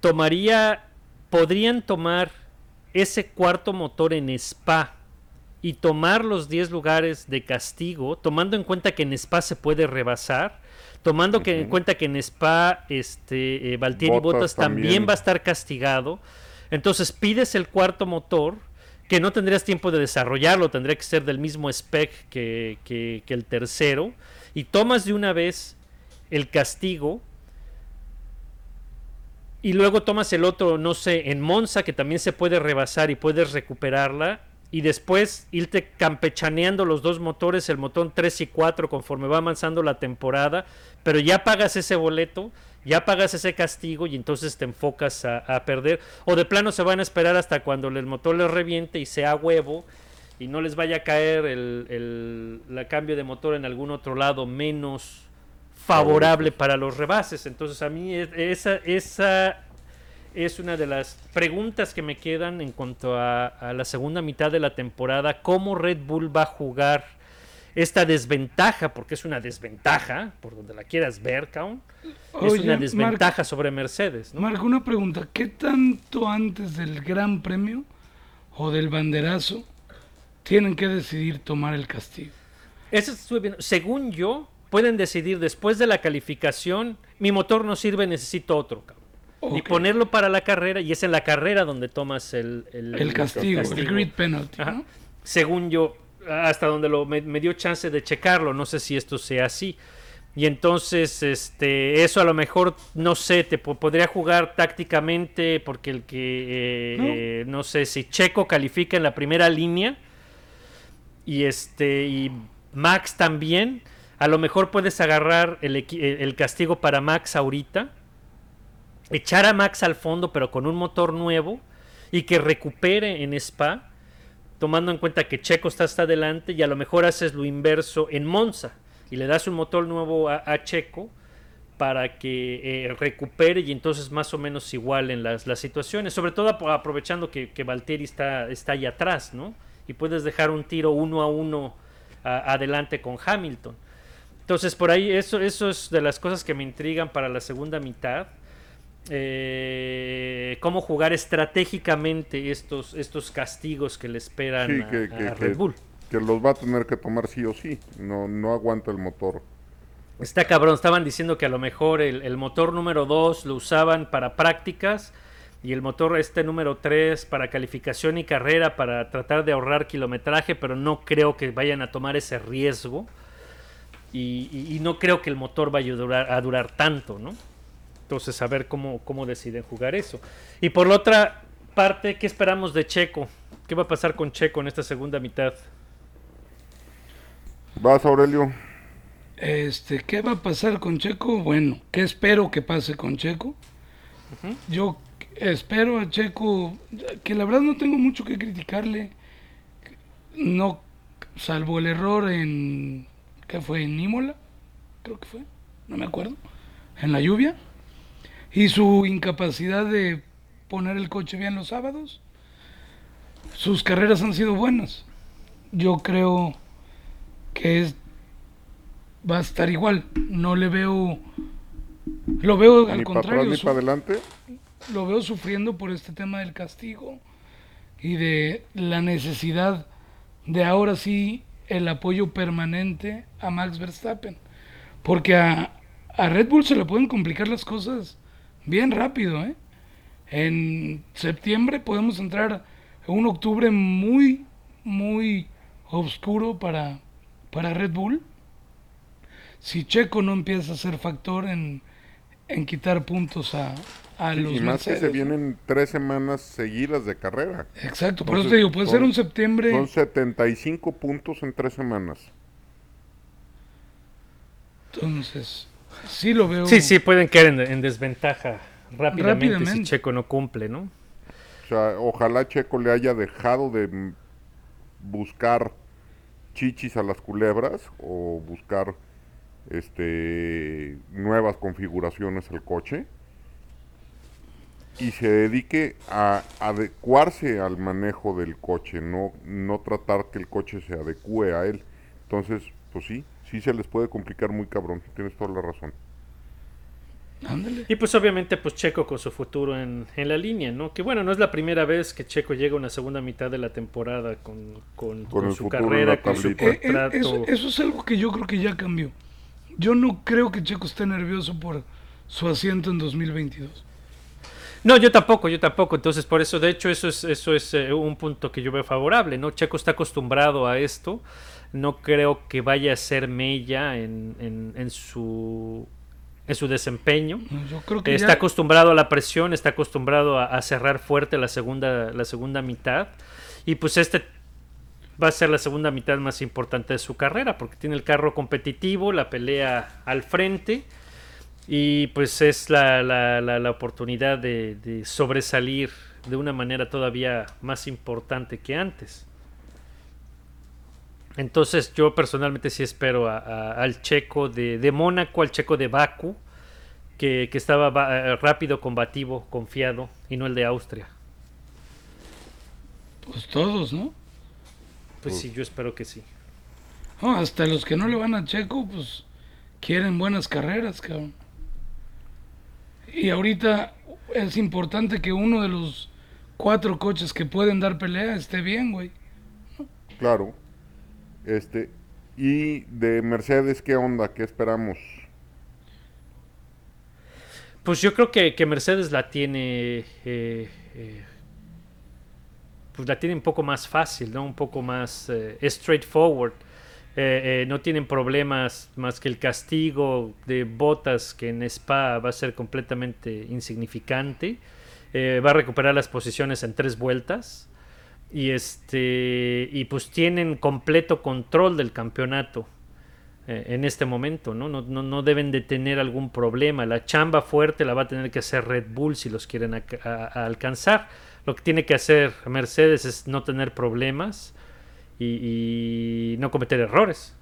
tomaría, podrían tomar ese cuarto motor en Spa y tomar los 10 lugares de castigo, tomando en cuenta que en Spa se puede rebasar, tomando que en cuenta que en Spa este eh, Valtteri Bottas Bottas también. también. va a estar castigado, entonces pides el cuarto motor que no tendrías tiempo de desarrollarlo, tendría que ser del mismo spec que, que- el tercero, y tomas de una vez el castigo y luego tomas el otro, no sé, en Monza, que también se puede rebasar y puedes recuperarla. Y después irte campechaneando los dos motores, el motor 3 y 4, conforme va avanzando la temporada. Pero ya pagas ese boleto, ya pagas ese castigo y entonces te enfocas a, a perder. O de plano se van a esperar hasta cuando el motor les reviente y sea huevo y no les vaya a caer el, el- la cambio de motor en algún otro lado menos favorable para los rebases. Entonces a mí es- esa, esa es una de las preguntas que me quedan en cuanto a, a la segunda mitad de la temporada. ¿Cómo Red Bull va a jugar esta desventaja? Porque es una desventaja, por donde la quieras ver, Kaun. Es una desventaja sobre Mercedes. ¿no? Marco, una pregunta. ¿Qué tanto antes del Gran Premio o del banderazo tienen que decidir tomar el castigo? Eso estuve viendo. Según yo, pueden decidir después de la calificación, mi motor no sirve, necesito otro. cabrón. Y ponerlo para la carrera, y es en la carrera donde tomas el, el- El castigo, el castigo. grid penalty. Según yo, hasta donde lo, me, me dio chance de checarlo, no sé si esto sea así. Y entonces, este, eso a lo mejor, no sé, te po- podría jugar tácticamente porque el que, eh, No. eh, no sé, si Checo califica en la primera línea y este, y Max también, a lo mejor puedes agarrar el, equi- el castigo para Max ahorita, echar a Max al fondo pero con un motor nuevo y que recupere en Spa tomando en cuenta que Checo está hasta adelante y a lo mejor haces lo inverso en Monza y le das un motor nuevo a, Checo para que eh, recupere y entonces más o menos igualen las, las situaciones, sobre todo ap- aprovechando que, que Valtteri está, está ahí atrás, ¿no? Y puedes dejar un tiro uno a uno adelante con Hamilton. Entonces por ahí eso, eso es de las cosas que me intrigan para la segunda mitad. Eh, cómo jugar estratégicamente estos, estos castigos que le esperan Sí, a, que, a que- Red que- Bull. que los va a tener que tomar sí o sí. No, no aguanta el motor. Está cabrón, estaban diciendo que a lo mejor el, el motor número 2 lo usaban para prácticas y el motor este número 3 para calificación y carrera para tratar de ahorrar kilometraje, pero no creo que vayan a tomar ese riesgo y, y- y no creo que el motor vaya a durar, a durar tanto, ¿no? Entonces a ver cómo, cómo deciden jugar eso. Y por la otra parte, ¿qué esperamos de Checo? ¿Qué va a pasar con Checo en esta segunda mitad? ¿Vas, Aurelio? Este, ¿qué va a pasar con Checo? Bueno, ¿qué espero que pase con Checo? Yo espero a Checo, que la verdad no tengo mucho que criticarle, no, salvo el error en, ¿qué fue? En Imola, creo que fue, no me acuerdo, en la lluvia, y su incapacidad de poner el coche bien los sábados. Sus carreras han sido buenas. Yo creo que es va a estar igual. No le veo. Lo veo al Ni para atrás contrario. ni su- para adelante. lo veo sufriendo por este tema del castigo y de la necesidad de ahora sí el apoyo permanente a Max Verstappen. Porque a, a Red Bull se le pueden complicar las cosas bien rápido. ¿eh? En septiembre podemos entrar en un octubre muy, muy oscuro para, para Red Bull. si Checo no empieza a ser factor en, en quitar puntos a, a los y más que se vienen tres semanas seguidas de carrera. Exacto, por eso te digo, puede ser un septiembre. Son 75 puntos en tres semanas. Entonces, sí lo veo. Sí, sí, pueden caer en, en desventaja rápidamente, si. Checo no cumple, ¿no? O sea, ojalá Checo le haya dejado de buscar chichis a las culebras o buscar este nuevas configuraciones al coche y se dedique a adecuarse al manejo del coche, no, no tratar que el coche se adecue a él. Entonces, pues sí, sí se les puede complicar muy cabrón, tienes toda la razón. Ándale. Y pues obviamente pues Checo con su futuro en, en la línea, ¿no? Que bueno, no es la primera vez que Checo llega a una segunda mitad de la temporada con, con- con el su carrera, con su tablita. Eh, eh, contrato. eso, eso es algo que yo creo que ya cambió. Yo no creo que Checo esté nervioso por su asiento en 2022. No, yo tampoco, yo tampoco. Entonces, por eso, de hecho, eso es, eso es eh, un punto que yo veo favorable, ¿no? Checo está acostumbrado a esto. No creo que vaya a ser mella en, en, en su en su desempeño. Yo creo que Está ya- acostumbrado a la presión, está acostumbrado a, a cerrar fuerte la segunda, la segunda mitad. Y pues este va a ser la segunda mitad más importante de su carrera, porque tiene el carro competitivo, la pelea al frente. Y pues es la, la- la- la oportunidad de, de sobresalir de una manera todavía más importante que antes. Entonces yo personalmente sí espero a- a- al checo de, de Mónaco, al checo de Baku, que, que estaba va- eh, rápido, combativo, confiado, y no el de Austria. Pues todos, ¿no? Pues sí, yo espero que sí. No, hasta los que no le van a Checo, pues quieren buenas carreras, cabrón. Y ahorita es importante que uno de los cuatro coches que pueden dar pelea esté bien, güey. Claro. Este, y de Mercedes, ¿qué onda? ¿Qué esperamos? Pues yo creo que, que Mercedes la tiene. eh, eh, pues la tiene un poco más fácil, ¿no? Un poco más eh, straightforward. Eh, no tienen problemas más que el castigo de botas que en Spa va a ser completamente insignificante. Va a recuperar las posiciones en tres vueltas. Y este. Y pues tienen completo control del campeonato eh, en este momento, ¿no? No, no, no deben de tener algún problema. La chamba fuerte la va a tener que hacer Red Bull si los quieren alcanzar. Lo que tiene que hacer Mercedes es no tener problemas y, y no cometer errores.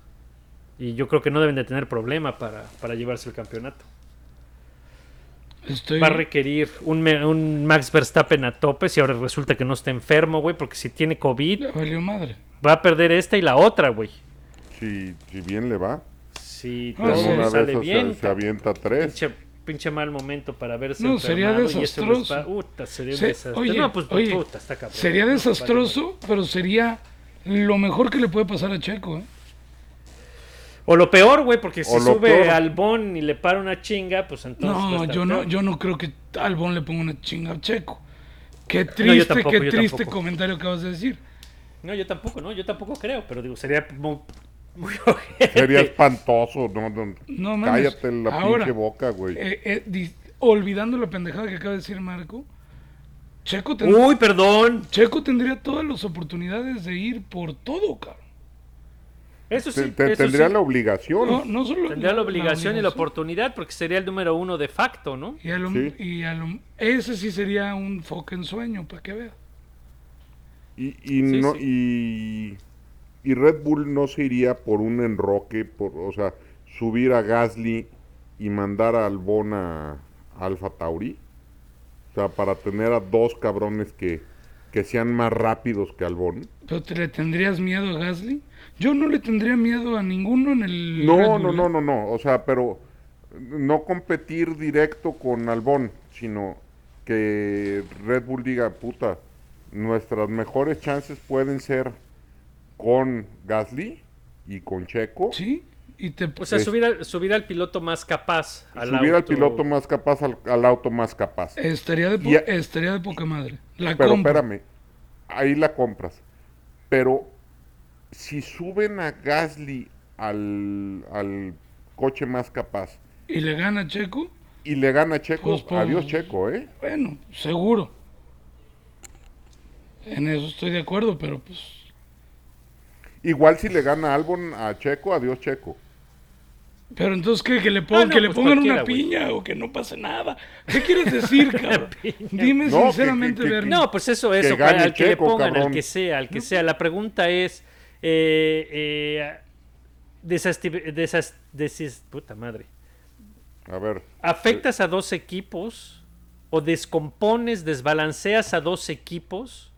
Y yo creo que no deben de tener problema para, para llevarse el campeonato. Estoy... Va a requerir un, Max Verstappen a tope si ahora resulta que no está enfermo, güey, porque si tiene COVID Ya valió madre. va a perder esta y la otra, güey. Si, si bien le va, Si todo sí. una sale vez bien, se avienta tres. pinche, pinche mal momento para verse No, sería enfermado y eso desastroso. va- Uta, sería un Se- desastre. oye, no, pues oye, puta, está cabrón. Sería No, desastroso, pero sería lo mejor que le puede pasar a Checo, ¿eh? O lo peor, güey, porque si sube peor. al Bon y le para una chinga, pues entonces. a No, yo no, peor. yo no creo que Albon le ponga una chinga a Checo. Qué triste, tampoco, qué triste tampoco. comentario acabas de decir. No, yo tampoco, no, yo tampoco creo, pero digo, sería muy. muy. [laughs] Sería espantoso, no, no, No mames. cállate la Ahora, pinche boca, güey. eh, eh, di- olvidando la pendejada que acaba de decir Marco, Checo, ten- Uy, perdón. Checo tendría todas las oportunidades de ir por todo, cabrón. Eso sí. Te- te- eso tendría sí. la obligación. No, no solo Tendría la obligación y la oportunidad porque sería el número uno de facto, ¿no? Y a lo- Sí. y a lo- ese sí sería un fucking sueño, para que veas. Y, y, Sí, no, sí. y, y Red Bull no se iría por un enroque, por, o sea, subir a Gasly y mandar a Albon a Alfa Tauri. O sea, para tener a dos cabrones que, que sean más rápidos que Albon. ¿Pero te le tendrías miedo a Gasly? Yo no le tendría miedo a ninguno en el. Red No, Bull, no, ¿eh? no, no, no. O sea, pero no competir directo con Albon, sino que Red Bull diga, puta, nuestras mejores chances pueden ser con Gasly y con Checo. Sí, y te. O sea, Es- subir al, subir al piloto más capaz. Al subir al piloto más capaz, al, al auto más capaz. estaría, de po- a- estaría de poca madre. La Pero compro. espérame, ahí la compras. Pero si suben a Gasly al, al coche más capaz. ¿Y le gana Checo? Y le gana a Checo, Pues, pues, adiós Checo, ¿eh? Bueno, seguro. En eso estoy de acuerdo, pero pues Igual si le gana Albon a Checo, adiós Checo. Pero entonces, ¿qué? ¿Que le, pongan, no, que le pues pongan una cualquiera, güey. piña o que no pase nada? ¿Qué quieres decir, [laughs] cabrón? Dime No, que- sinceramente, que- que- Bernie. No, pues eso, eso, gane al que le pongan, al que sea, al que sea. La pregunta es, eh, eh, desas- desis- puta madre, A ver. ¿afectas a dos equipos o descompones, desbalanceas a dos equipos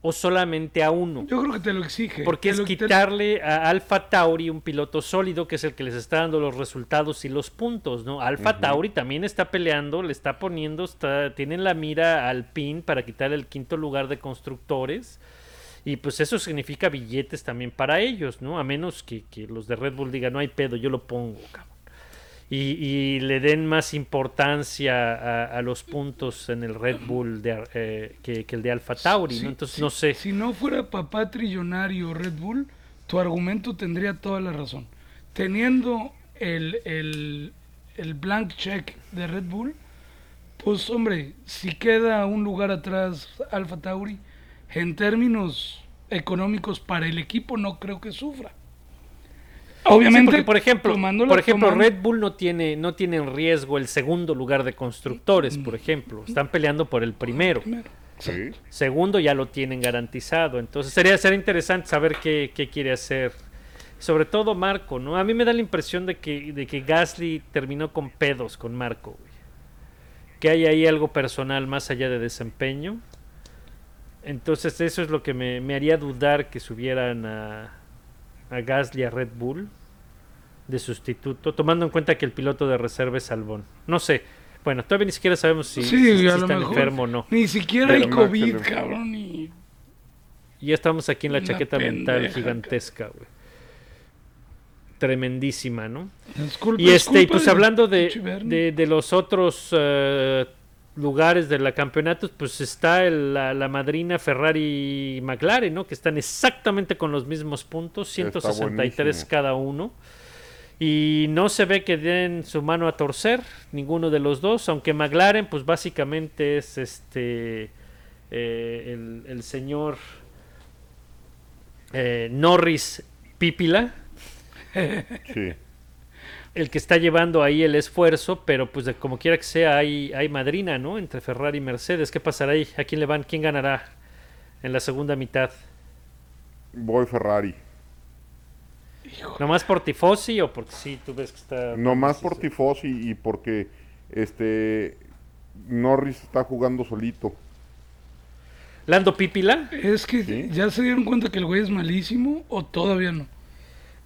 o solamente a uno? Yo creo que te lo exige. Porque Te es lo- te- quitarle a Alfa Tauri un piloto sólido que es el que les está dando los resultados y los puntos, ¿no? Alfa Tauri también está peleando, le está poniendo, está, tienen la mira al pin para quitar el quinto lugar de constructores. Y pues eso significa billetes también para ellos, ¿no? A menos que, que los de Red Bull digan, no hay pedo, yo lo pongo, cabrón. Y, y le den más importancia a, a los puntos en el Red Bull de, eh, que, que el de Alfa Tauri, Sí, ¿no? Entonces sí, no sé. Si no fuera papá trillonario Red Bull, tu argumento tendría toda la razón. Teniendo el, el, el blank check de Red Bull, pues hombre, si queda un lugar atrás Alfa Tauri, en términos económicos para el equipo no creo que sufra. Sí, Obviamente, porque, por ejemplo, por ejemplo tomando- Red Bull no tiene, no tiene en riesgo el segundo lugar de constructores, por ejemplo. Están peleando por el primero. Primero. Sí. Segundo ya lo tienen garantizado. Entonces sería, sería interesante saber qué, qué quiere hacer. Sobre todo Marco, ¿no? A mí me da la impresión de que, de que Gasly terminó con pedos con Marco. güey. Que hay ahí algo personal más allá de desempeño. Entonces eso es lo que me, me haría dudar que subieran a, a Gasly a Red Bull de sustituto, tomando en cuenta que el piloto de reserva es Albón. No sé. Bueno, todavía ni siquiera sabemos si, Sí, si- si mejor. enfermo o no. Ni siquiera Pero no, COVID, le- cabrón, y ya estamos aquí en la Una chaqueta mental gigantesca, güey. Tremendísima, ¿no? es culpa- Y es este, y pues hablando de, de, de los otros eh, lugares de la campeonato, pues está el- la, la madrina Ferrari y McLaren, ¿no? Que están exactamente con los mismos puntos, Está 163 buenísimo. cada uno. Y no se ve que den su mano a torcer ninguno de los dos, aunque McLaren, pues básicamente es este eh, el, el señor eh, Norris Pípila, Sí. El que está llevando ahí el esfuerzo, pero pues de como quiera que sea, hay, hay madrina, ¿no? Entre Ferrari y Mercedes. ¿Qué pasará ahí? ¿A quién le van? ¿Quién ganará en la segunda mitad? Voy Ferrari. ¿Nomás por Tifosi o porque sí, tú ves que está... No más por Tifosi y porque este Norris está jugando solito. Lando Pípila? Es que Sí. ya se dieron cuenta que el güey es malísimo o todavía no.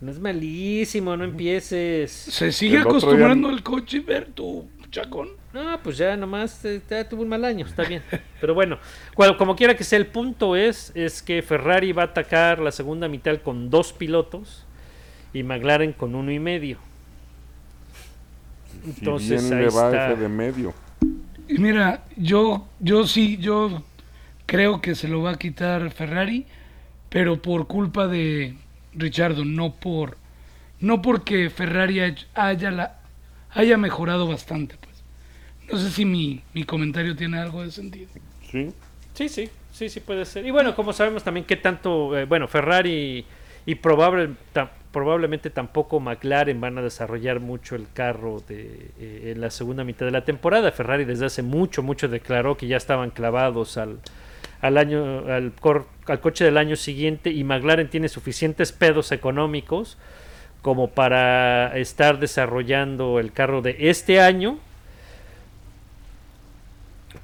No es malísimo, no empieces. Se sigue El acostumbrando al coche, ver tu chacón. No, pues ya nomás eh, ya tuvo un mal año, está bien. Pero bueno, cual- como quiera que sea, el punto es, es que Ferrari va a atacar la segunda mitad con dos pilotos y McLaren con uno y medio. Entonces si bien ahí le va está. ese de medio. Y mira, yo, yo sí, yo creo que se lo va a quitar Ferrari, pero por culpa de Richardo, no por, no porque Ferrari haya, haya la- haya mejorado bastante, pues. No sé si mi, mi comentario tiene algo de sentido. Sí. Sí, sí, sí, sí puede ser. Y bueno, como sabemos también que tanto, eh, bueno, Ferrari y probable, ta- probablemente tampoco McLaren van a desarrollar mucho el carro de, eh, en la segunda mitad de la temporada. Ferrari desde hace mucho, mucho declaró que ya estaban clavados al, al año, al, cor- al coche del año siguiente y McLaren tiene suficientes pedos económicos como para estar desarrollando el carro de este año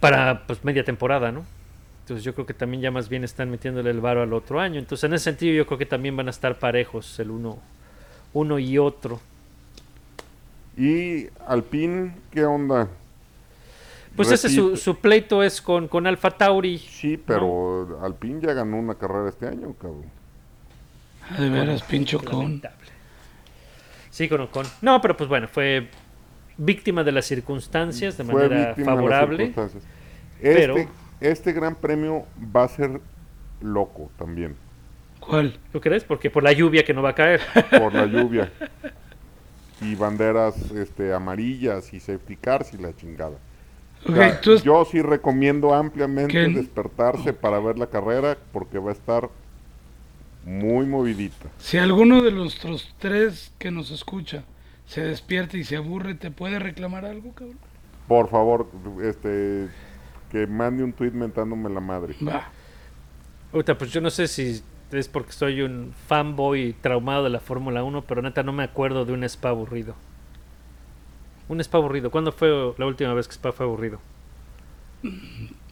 para pues media temporada, ¿no? Entonces yo creo que también ya más bien están metiéndole el varo al otro año. Entonces en ese sentido yo creo que también van a estar parejos el uno, uno y otro. Y Alpine, ¿qué onda? Pues ese su, Repite- su pleito es con, con Alfa Tauri. Sí, pero Alpine ya ganó una carrera este año, cabrón. Ah, De veras, pincho con. Lamentable. Sí, con Ocon. No, pero pues bueno, fue víctima de las circunstancias de Fue manera víctima de las favorable. Este, pero- este gran premio va a ser loco también, ¿Cuál? ¿Tú crees? Porque por la lluvia que no va a caer. [laughs] por la lluvia. y banderas este, amarillas y safety cars y la chingada. O sea, Yo sí recomiendo ampliamente ¿Qué? despertarse para ver la carrera porque va a estar muy movidita. si alguno de los otros tres que nos escucha se despierta y se aburre, ¿te puede reclamar algo, cabrón? Por favor, este, que mande un tweet mentándome la madre. Va. Puta, pues yo no sé si es porque soy un fanboy traumado de la Fórmula 1, pero neta no me acuerdo de un spa aburrido. Un spa aburrido. ¿Cuándo fue la última vez que spa fue aburrido?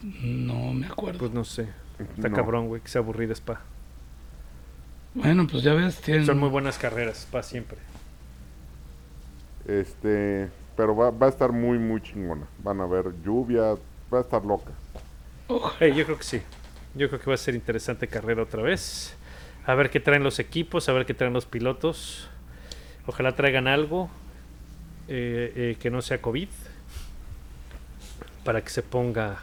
No me acuerdo. Pues no sé. Está No. cabrón, güey, que sea aburrido spa. Bueno, pues ya ves, tienen... Son muy buenas carreras, spa siempre. Este, pero va, va a estar muy, muy chingona. Van a ver lluvia, va a estar loca. Yo creo que sí. Yo creo que va a ser interesante carrera otra vez. A ver qué traen los equipos, a ver qué traen los pilotos. Ojalá traigan algo eh, eh, que no sea COVID. Para que se ponga.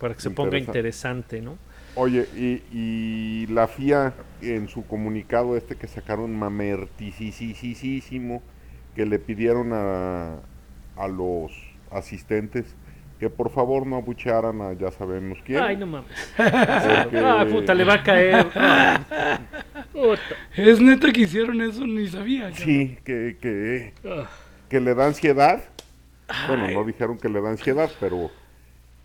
Para que se ponga Interesante. ¿no? Oye, y, y la FIA en su comunicado este que sacaron mamerticisísimo que le pidieron a, a los asistentes que por favor no abuchearan a ya sabemos quién. Ay, no mames. porque- Ah, puta, le va a caer. [laughs] Puta. Es neta que hicieron eso, ni sabía. Sí, que, que, Ah. Que le da ansiedad. Bueno, no dijeron que le da ansiedad, pero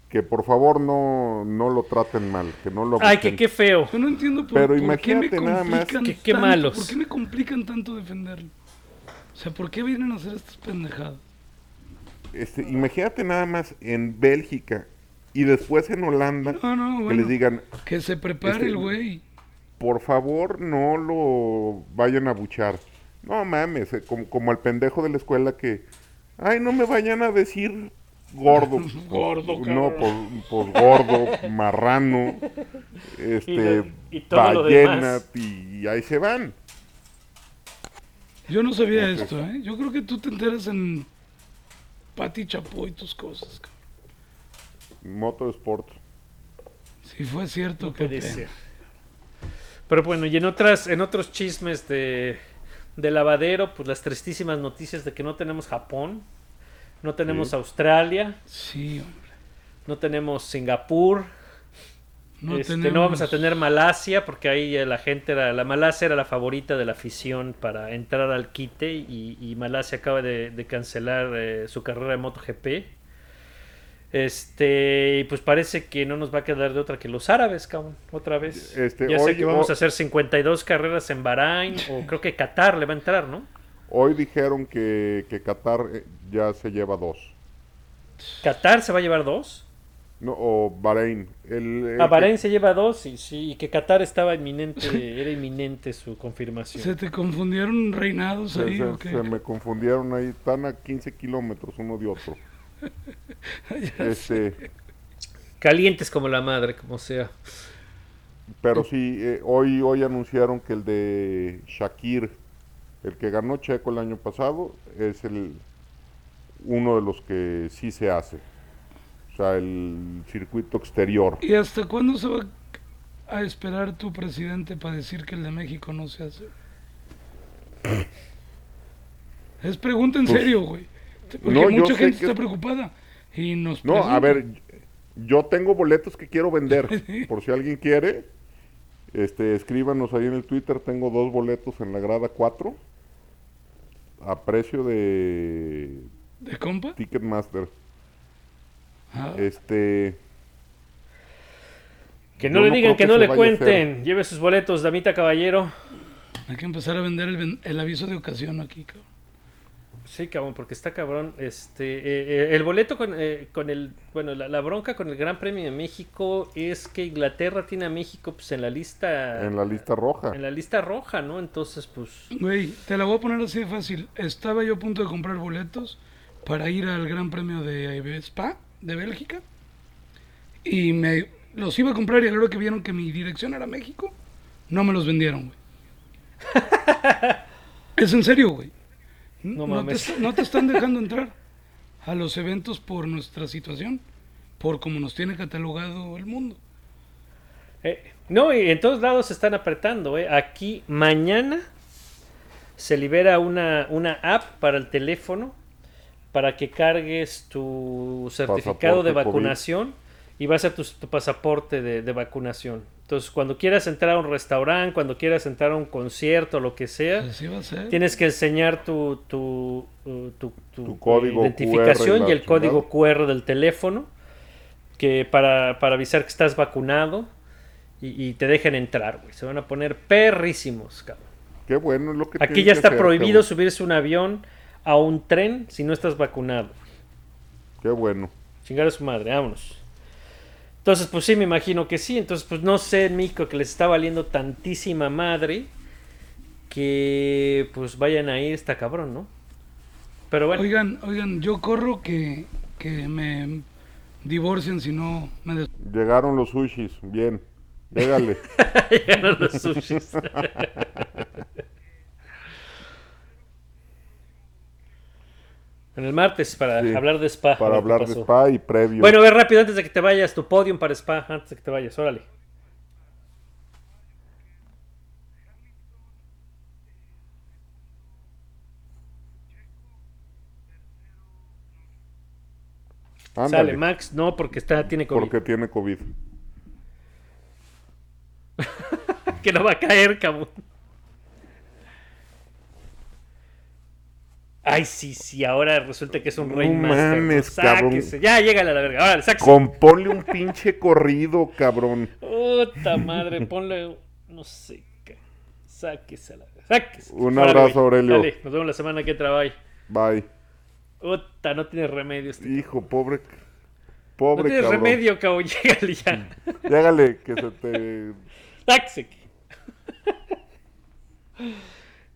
que por favor no, no lo traten mal, que no lo Ay, que qué feo. Yo no entiendo por, Pero por qué me imagínate nada más complican que- qué tanto, malos. ¿Por qué me complican tanto defenderlo? O sea, ¿por qué vienen a hacer estas pendejadas? Este, imagínate nada más en Bélgica y después en Holanda No, no, que les digan, Que se prepare Este- el güey. por favor no lo vayan a buchar. No mames, eh, como, como el pendejo de la escuela que, ay, no me vayan a decir gordo. [laughs] Gordo, No, pues, pues gordo, [laughs] marrano, este, lo- y todo lo ballena, demás. y ahí se van. Yo no sabía esto, ¿eh? Yo creo que tú te enteras en Pati Chapoy y tus cosas. cabrón. Motorsport. Si fue cierto No que... Pero bueno, y en otras, en otros chismes de, de lavadero, pues las tristísimas noticias de que no tenemos Japón, no tenemos Sí. Australia, Sí, hombre. no tenemos Singapur, No, este, tenemos... no vamos a tener Malasia, porque ahí la gente era, la Malasia era la favorita de la afición para entrar al quite y, y Malasia acaba de, de cancelar eh, su carrera de MotoGP. Este, y pues parece que no nos va a quedar de otra que los árabes, cabrón, otra vez. Este, ya sé hoy- que vamos a hacer 52 carreras en Bahrein, o creo que Qatar le va a entrar, ¿no? Hoy dijeron que, que Qatar eh, ya se lleva dos. Qatar se va a llevar dos. No, o Bahrein. El, el A que- Bahrein se lleva dos, y sí, y que Qatar estaba inminente, era inminente su confirmación. ¿Se te confundieron reinados se, ahí se- o qué? se me confundieron ahí. Están a 15 kilómetros uno de otro. [laughs] este, Calientes como la madre, como sea. pero sí, eh, hoy, hoy anunciaron que el de Shakir, el que ganó Checo el año pasado, es el uno de los que sí se hace. O sea, el circuito exterior. ¿Y hasta cuándo se va a esperar tu presidente para decir que el de México no se hace? Es pregunta en Pues, serio, güey. Porque no, mucha gente que está es- preocupada. Y nos No, a ver, yo tengo boletos que quiero vender. [laughs] Por si alguien quiere, este, escríbanos ahí en el Twitter. Tengo dos boletos en la grada 4 a precio de ¿De compa? Ticketmaster. Ah, Este, Que no Yo le no digan que que no le cuenten. Lleve sus boletos, damita caballero. hay que empezar a vender el, el aviso de ocasión aquí, cabrón. Sí, cabrón, porque está cabrón. Este, eh, eh, el boleto con, eh, con el, bueno, la, la bronca con el Gran Premio de México es que Inglaterra tiene a México pues en la lista, en la lista roja. en la lista roja, ¿no? Entonces, pues, Güey, te la voy a poner así de fácil. Estaba yo a punto de comprar boletos para ir al Gran Premio de Spa de Bélgica. Y me los iba a comprar y a la hora que vieron que mi dirección era México, no me los vendieron, güey. [laughs] es en serio, güey. No te, mames. est- no te están dejando entrar a los eventos por nuestra situación, por como nos tiene catalogado el mundo. eh, no, y en todos lados se están apretando, ¿eh? Aquí mañana se libera una, una app para el teléfono para que cargues tu certificado de COVID. vacunación y va a ser tu, tu pasaporte de, de vacunación. Entonces, cuando quieras entrar a un restaurante, cuando quieras entrar a un concierto, lo que sea, ser. tienes que enseñar tu, tu, uh, tu, tu- Tu código identificación QR y el código QR del teléfono que para, para avisar que estás vacunado y, y te dejen entrar, güey. Se van a poner perrísimos, cabrón. Qué bueno es lo que Aquí ya está hacer, prohibido subirse un avión a un tren si no estás vacunado. Qué bueno. Chingar a su madre, vámonos. Entonces, pues sí, me imagino que sí. Entonces, pues no sé, Mico, que les está valiendo tantísima madre que pues vayan a ir esta cabrón, ¿no? Pero bueno, Oigan, oigan, yo corro que, que me divorcien si no me des- Llegaron los sushis, bien. Llégale. [laughs] llegaron los sushis. [laughs] en el martes para Sí, hablar de spa. para hablar de spa y previo. Bueno, a ver rápido antes de que te vayas, tu podium para spa, antes de que te vayas, órale. Ándale, Sale Max, no, porque está, tiene COVID. porque tiene COVID. [laughs] Que no va a caer, cabrón. Ay, sí, sí, ahora resulta que es un No rey mames, cabrón. Ya, llégale a la verga. Ahora, sáquese. Componle un pinche corrido, cabrón. Puta madre, ponle. No sé. Sáquese a la verga. Sáquese. Un abrazo, güey. Aurelio. Dale, nos vemos la semana que trabaja. Bye. Puta, no tiene remedio este. Hijo, pobre. No Pobre tiene cabrón. remedio, cabrón. [laughs] Llégale ya. Llégale, que se te. [laughs] Sáquese. [laughs]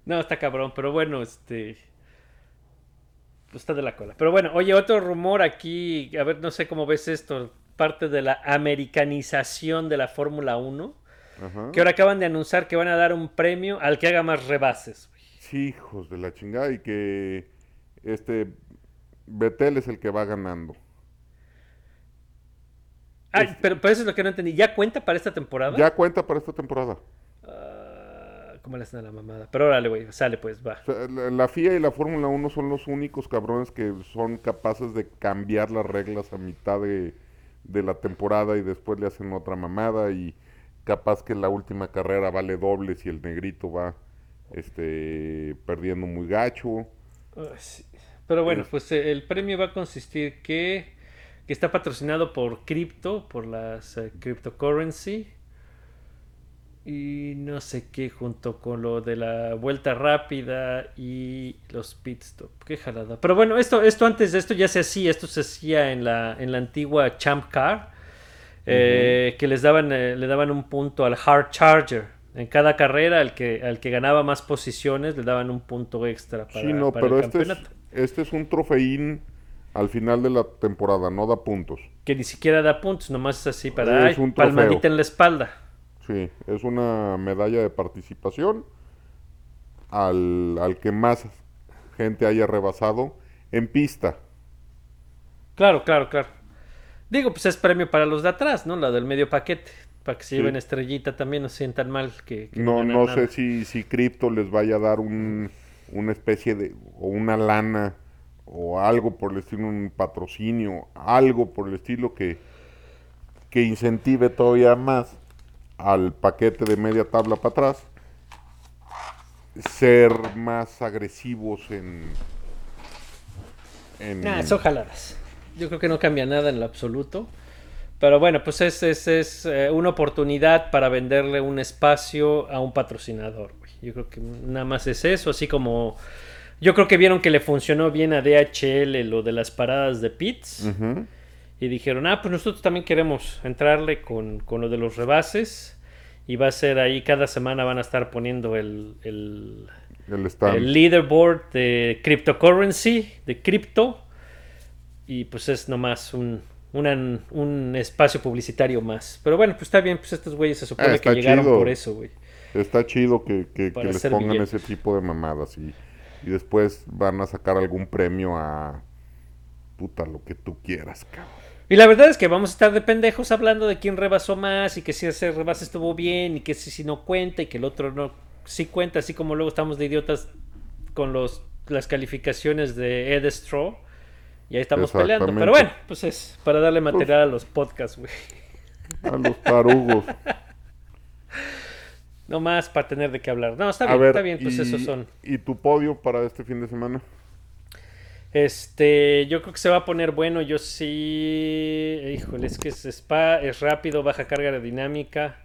No, está cabrón, pero bueno, este. Está de la cola. Pero bueno, oye, otro rumor aquí, a ver, no sé cómo ves esto, parte de la americanización de la Fórmula 1, Ajá. que ahora acaban de anunciar que van a dar un premio al que haga más rebases. güey. Hijos de la chingada. Y que. Este. Betel es el que va ganando. Ay, pero, pero eso es lo que no entendí. ¿Ya cuenta para esta temporada? Ya cuenta para esta temporada. Ah, ¿Cómo le hacen a la mamada? Pero órale, güey, sale pues, va. La, la FIA y la Fórmula 1 son los únicos cabrones que son capaces de cambiar las reglas a mitad de, de la temporada y después le hacen otra mamada y capaz que la última carrera vale doble si el negrito va este perdiendo muy gacho. Pero bueno, pues eh, el premio va a consistir que, que está patrocinado por cripto, por las eh, cryptocurrency y no sé qué junto con lo de la vuelta rápida y los pit stop. Qué jalada. Pero bueno, esto, esto antes de esto ya se hacía, esto se hacía en la, en la antigua Champ Car, eh, que les daban, eh, le daban un punto al Hard Charger. En cada carrera, al que, al que ganaba más posiciones, le daban un punto extra para, sí, no, para pero el este es, este es un trofeín al final de la temporada, no da puntos. Que ni siquiera da puntos, nomás es así para Es ay, palmadita en la espalda. Sí, es una medalla de participación al, al que más gente haya rebasado en pista. Claro, claro, claro. Digo, pues es premio para los de atrás, ¿no? La del medio paquete. Para que se Sí. lleven estrellita también, no se sientan mal. Que, que No, no sé si, si Crypto les vaya a dar un, una especie de, o una lana, o algo por el estilo, un patrocinio, algo por el estilo que, que incentive todavía más al paquete de media tabla para atrás, ser más agresivos en... en Nah, son jaladas. Yo creo que no cambia nada en lo absoluto. Pero bueno, pues es, es, es, eh, una oportunidad para venderle un espacio a un patrocinador. Yo creo que nada más es eso, así como... Yo creo que vieron que le funcionó bien a DHL lo de las paradas de pits. Ujú. Y dijeron, ah, pues nosotros también queremos entrarle con, con lo de los rebases. Y va a ser ahí, cada semana van a estar poniendo el, el, el stand. el leaderboard de cryptocurrency, de cripto. Y pues es nomás un, una- un espacio publicitario más. Pero bueno, pues está bien, pues estos güeyes se supone Ah, que llegaron chido. por eso, güey. Está chido que, que- les pongan ese tipo de mamadas y, y después van a sacar algún premio a puta lo que tú quieras, cabrón. Y la verdad es que vamos a estar de pendejos hablando de quién rebasó más y que si ese rebase estuvo bien y que si, si no cuenta y que el otro no sí cuenta, así como luego estamos de idiotas con los, las calificaciones de Ed Straw. Y ahí estamos peleando. Pero bueno, pues es para darle material a los podcasts, güey. A los tarugos. [laughs] No más para tener de qué hablar. No, está A bien, ver, está bien, pues y- esos son. ¿Y tu podio para este fin de semana? Este, yo creo que se va a poner bueno. Yo sí. Híjole, es que es spa, es rápido, baja carga aerodinámica.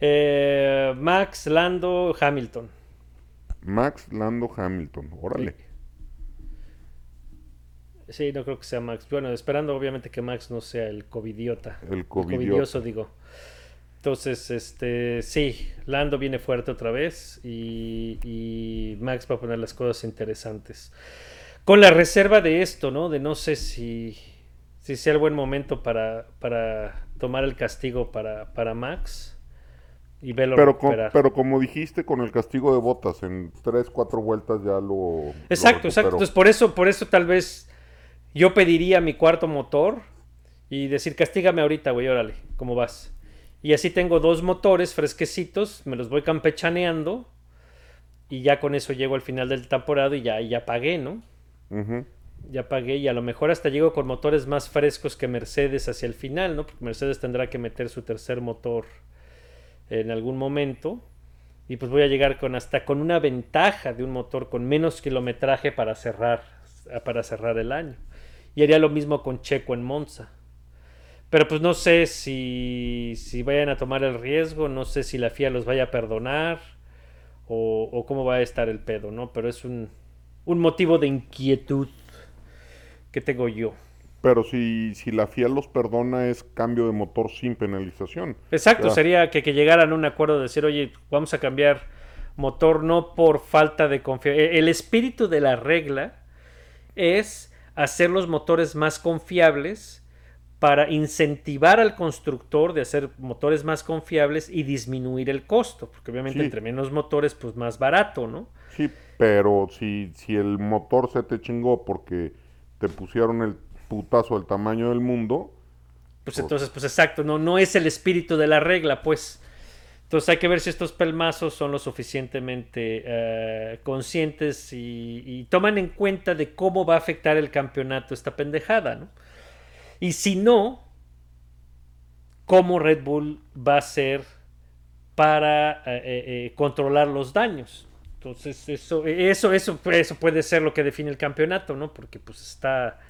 Eh, Max, Lando, Hamilton. Max Lando Hamilton. Órale. Sí, no creo que sea Max. Bueno, esperando obviamente que Max no sea el covidiota. El covidioso. covidioso, digo. Entonces, este, sí, Lando viene fuerte otra vez y, y Max va a poner las cosas interesantes. Con la reserva de esto, ¿no? De no sé si, si sea el buen momento para, para tomar el castigo para, para Max y verlo Pero, con- pero como dijiste, con el castigo de botas, en 3, 4 vueltas ya lo. Exacto, lo exacto. Entonces, por eso, por eso tal vez yo pediría mi cuarto motor y decir, castígame ahorita, güey, órale, ¿cómo vas? Y así tengo dos motores fresquecitos, me los voy campechaneando y ya con eso llego al final del temporada y ya, y ya pagué, ¿no? Ya pagué y a lo mejor hasta llego con motores más frescos que Mercedes hacia el final, ¿no? Porque Mercedes tendrá que meter su tercer motor en algún momento. Y pues voy a llegar con hasta con una ventaja de un motor con menos kilometraje para cerrar, para cerrar el año. Y haría lo mismo con Checo en Monza. Pero pues no sé si, si vayan a tomar el riesgo, no sé si la FIA los vaya a perdonar o, o cómo va a estar el pedo, ¿no? Pero es un, un motivo de inquietud que tengo yo. Pero si, si la FIA los perdona, es cambio de motor sin penalización. Exacto, Ya. sería que, que llegaran a un acuerdo de decir, oye, vamos a cambiar motor no por falta de confianza. El espíritu de la regla es hacer los motores más confiables para incentivar al constructor de hacer motores más confiables y disminuir el costo, porque obviamente Sí. entre menos motores, pues más barato, ¿no? Sí, pero si, si el motor se te chingó porque te pusieron el putazo del tamaño del mundo, Pues entonces, pues exacto, no, no es el espíritu de la regla, pues. Entonces hay que ver si estos pelmazos son lo suficientemente eh, conscientes y, y toman en cuenta de cómo va a afectar el campeonato esta pendejada, ¿no? Y si no, cómo Red Bull va a ser para eh, eh, eh, controlar los daños. Entonces, eso, eso, eso, eso puede ser lo que define el campeonato, ¿no? Porque pues está,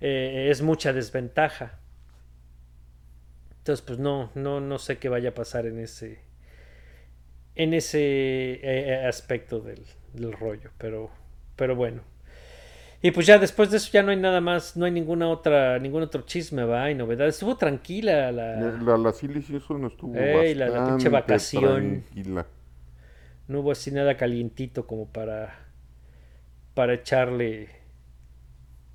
eh, es mucha desventaja. Entonces, pues no, no, no sé qué vaya a pasar en ese, en ese aspecto del, del rollo, pero, pero bueno. Y pues ya después de eso ya no hay nada más, no hay ninguna otra, ningún otro chisme, va, y novedades. Estuvo tranquila la, la, la Silly Season estuvo Ey, la- la pinche vacación. tranquila. no hubo así nada calientito como para, para echarle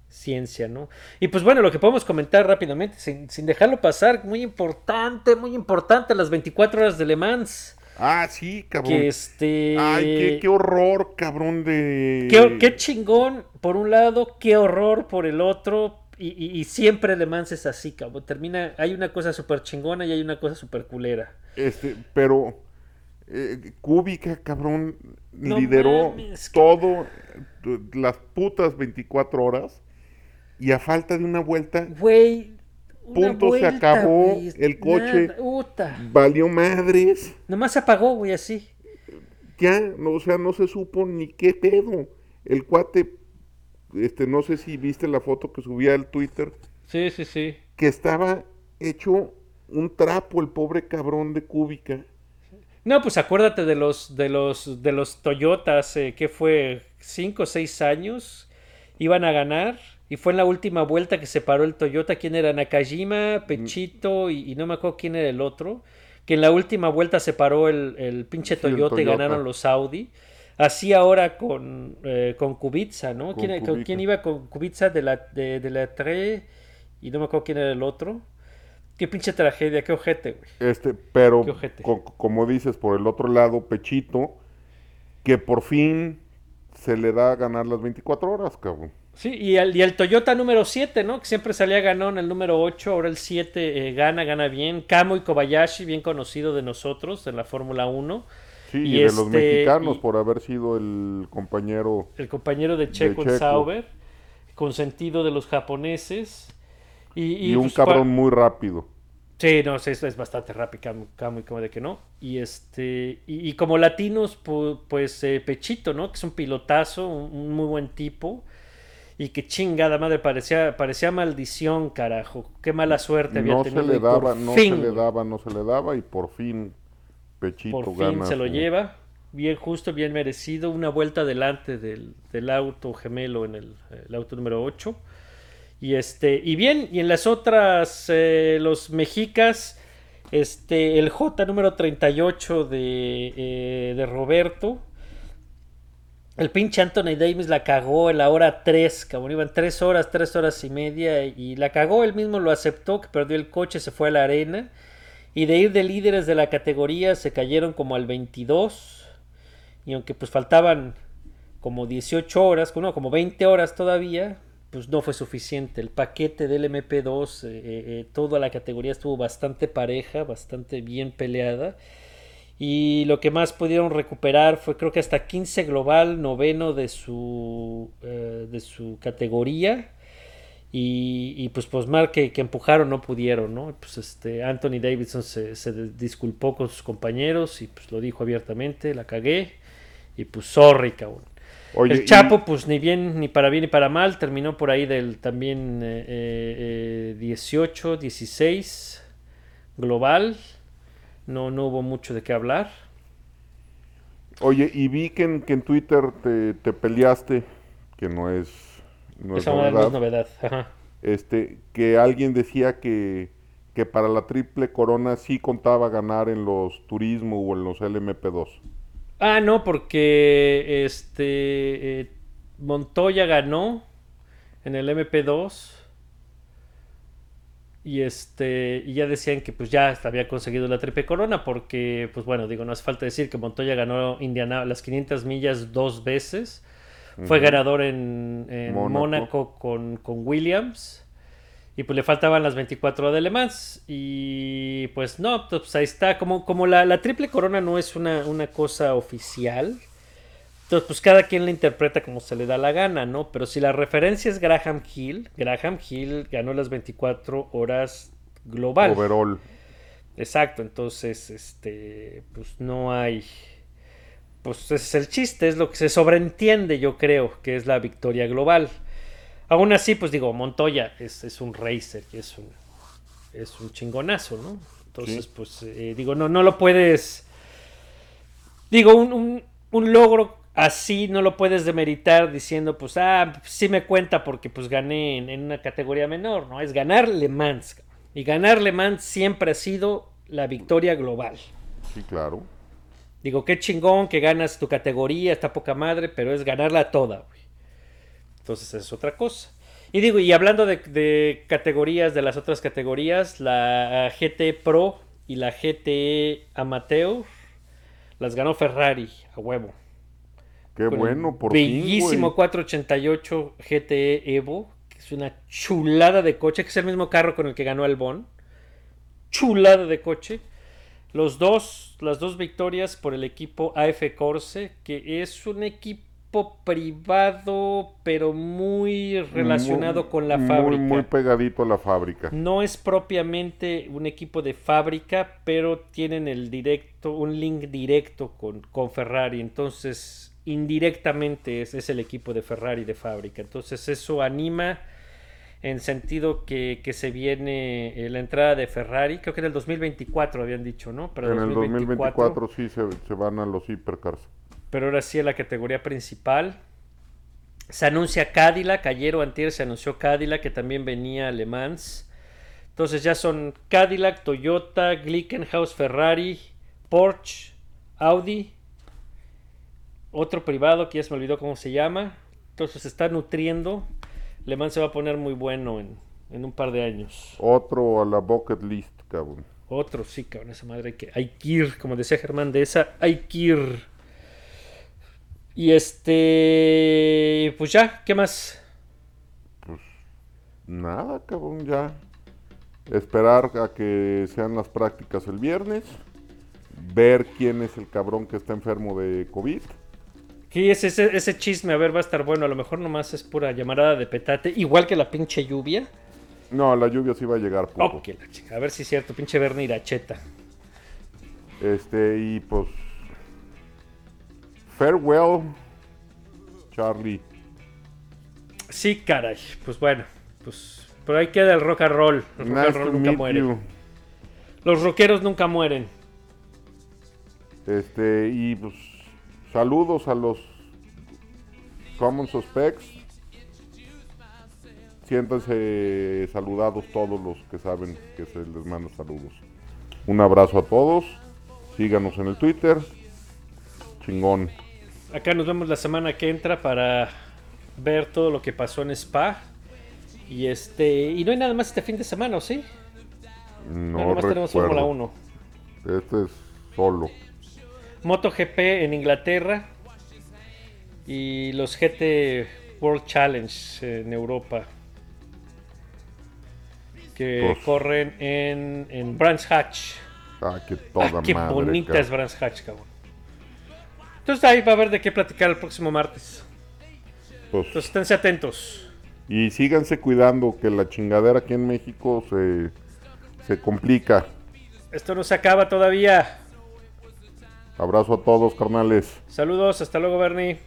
ciencia, ¿no? Y pues bueno, lo que podemos comentar rápidamente, sin, sin dejarlo pasar, muy importante, muy importante, las 24 horas de Le Mans. Ah, sí, cabrón. Que este... Ay, qué, qué horror, cabrón de... Qué, qué chingón por un lado, qué horror por el otro. Y, y- y siempre Le Mans es así, cabrón. Termina, hay una cosa súper chingona y hay una cosa súper culera. Este, pero eh, Kubica, cabrón, No lideró mames, todo, eh, las putas 24 horas, y a falta de una vuelta, Güey. Punto, se acabó el coche. nada, valió madres, Nomás se apagó, güey, así. ya, no, o sea, no se supo ni qué pedo. El cuate, este, no sé si viste la foto que subía al Twitter, Sí, sí, sí. que estaba hecho un trapo el pobre cabrón de Kubica. No, pues acuérdate de los de los de los Toyotas eh, que fue cinco o seis años iban a ganar y fue en la última vuelta que se paró el Toyota. ¿Quién era? Nakajima, Pechito y, y no me acuerdo quién era el otro. Que en la última vuelta se paró el, el pinche Sí, el Toyota, y ganaron los Audi. Así ahora con, eh, con Kubica, ¿no? Con ¿Quién, con Kubica. quién iba con Kubica de la, de, de la 3? Y no me acuerdo quién era el otro. Qué pinche tragedia, qué ojete, güey. Este, pero Qué ojete. co- como dices, por el otro lado, Pechito, que por fin se le da a ganar las 24 horas, cabrón. Sí, y el, y el Toyota número 7, ¿no? Que siempre salía ganón el número 8, ahora el 7 eh, gana, gana bien. Kamo y Kobayashi, bien conocido de nosotros en la Fórmula 1. Sí, Y de los este, mexicanos y- por haber sido el compañero. el compañero de Checo, en Checo. Sauber, consentido de los japoneses. Y, Y, un pues, cabrón muy rápido. Sí, no, es, es bastante rápido, cam- cam- y como de que no. Y este y, como latinos, pu- pues eh, Pechito, ¿no? Que es un pilotazo, un, un muy buen tipo. Y que chingada madre, parecía, parecía maldición, carajo. Qué mala suerte había No se le daba, no fin, se le daba, no se le daba y por fin Pechito por fin se lo lleva. Bien justo, bien merecido. Una vuelta adelante del, del auto gemelo en el, el auto número 8. Y este, y bien, y en las otras, eh, los mexicas, este, el J número 38 de, eh, de Roberto. El pinche Anthony Davis la cagó en la hora 3, cabrón. Iban 3 horas, 3 horas y media. Y la cagó, él mismo lo aceptó, que perdió el coche, se fue a la arena. Y de ir de líderes de la categoría se cayeron como al 22. Y aunque pues faltaban como 18 horas, como 20 horas todavía, pues no fue suficiente. El paquete del MP2, eh, eh, eh, toda la categoría estuvo bastante pareja, bastante bien peleada. Y lo que más pudieron recuperar fue creo que hasta 15 global, noveno de su, de su categoría. Y, y, pues Posmar que, que empujaron no pudieron, ¿no? Pues este Anthony Davidson se, se disculpó con sus compañeros y pues lo dijo abiertamente, la cagué. Y pues sorry, cabrón. Oye, el y- Chapo, pues ni bien, ni para bien ni para mal, terminó por ahí del también eh, eh, eh, 18, 16 global. No, no hubo mucho de qué hablar. Oye, y vi que en, que en Twitter te, te peleaste, que no es, no es no novedad, es novedad. Ajá. este, que alguien decía que, que para la triple corona sí contaba ganar en los turismo o en los LMP2. Ah, no, porque este eh, Montoya ganó en el MP2 y este y ya decían que pues ya había conseguido la triple corona porque pues bueno digo no hace falta decir que Montoya ganó Indiana las 500 millas dos veces fue ganador en, en Mónaco. Mónaco, con, con Williams y pues le faltaban las 24 de Le Mans y pues no pues ahí está como como la, la triple corona no es una, una cosa oficial entonces, pues cada quien la interpreta como se le da la gana, ¿no? Pero si la referencia es Graham Hill, Graham Hill ganó las 24 horas global. Overall. Exacto, entonces, este, pues no hay, pues ese es el chiste, es lo que se sobreentiende, yo creo, que es la victoria global. Aún así, pues digo, Montoya es, es un racer es un, es un chingonazo, ¿no? Entonces, Sí. pues eh, digo, no, no lo puedes, digo, un, un, un logro así no lo puedes demeritar diciendo, pues, ah, sí me cuenta porque pues gané en, en una categoría menor, ¿no? Es ganar Le Mans. Y ganar Le Mans siempre ha sido la victoria global. Sí, claro. Digo, qué chingón que ganas tu categoría, está poca madre, pero es ganarla toda, güey. Entonces es otra cosa. Y digo, y hablando de, de categorías, de las otras categorías, la GT Pro y la GT Amateur las ganó Ferrari a huevo. Qué Con bueno, por Bellísimo fin, güey. 488 GTE Evo, que es una chulada de coche, que es el mismo carro con el que ganó Albon. Chulada de coche. Los dos, las dos victorias por el equipo AF Corse, que es un equipo privado, pero muy relacionado Muy- con la muy, fábrica. Muy pegadito a la fábrica. No es propiamente un equipo de fábrica, pero tienen el directo, un link directo con, con Ferrari. Entonces, indirectamente es, es el equipo de Ferrari de fábrica. Entonces, eso anima en sentido que, que se viene eh, la entrada de Ferrari. Creo que en el 2024 habían dicho, ¿no? Pero en el 2024 sí se, se van a los hipercars. pero ahora sí a la categoría principal. Se anuncia Cadillac, ayer o antier se anunció Cadillac, que también venía a Le Mans. Entonces ya son Cadillac, Toyota, Glickenhaus, Ferrari, Porsche, Audi, otro privado que ya se me olvidó cómo se llama. Entonces se está nutriendo. Le Mans se va a poner muy bueno en, en un par de años. Otro a la bucket list, cabrón. Otro, sí, cabrón, esa madre hay que, hay que ir, como decía Germán, de esa hay que ir. Y este, pues ya, ¿qué más? Nada, cabrón, ya. Esperar a que sean las prácticas el viernes. ver quién es el cabrón que está enfermo de COVID. Sí, ese, ese, ese chisme, a ver, va a estar bueno. A lo mejor nomás es pura llamarada de petate. Igual que la pinche lluvia. No, la lluvia sí va a llegar poco. Chica. A ver si es cierto, pinche Bernie Iracheta. Este, y pues. Farewell, Charlie. Sí, caray. Pues bueno, pues por ahí queda el rock and roll. El rock and roll nunca muere. you. Los rockeros nunca mueren. Este, y pues. Saludos a los Common Suspects. Siéntanse saludados todos los que saben que se les manda saludos. Un abrazo a todos. Síganos en el Twitter. Chingón. Acá nos vemos la semana que entra para ver todo lo que pasó en Spa. Y este. Y no hay nada más este fin de semana, ¿o sí? No No, nomás tenemos Fórmula recuerdo. 1. Este es solo. MotoGP en Inglaterra. Y los GT World Challenge en Europa. Que corren en, en Brands Hatch. Ah, que toda Ah, qué madre. bonita cabrón. es Brands Hatch, cabrón. Entonces ahí va a haber de qué platicar el próximo martes. Pues, Entonces esténse atentos. y síganse cuidando que la chingadera aquí en México se, se complica. Esto no se acaba todavía. Abrazo a todos, carnales. Saludos, hasta luego, Bernie.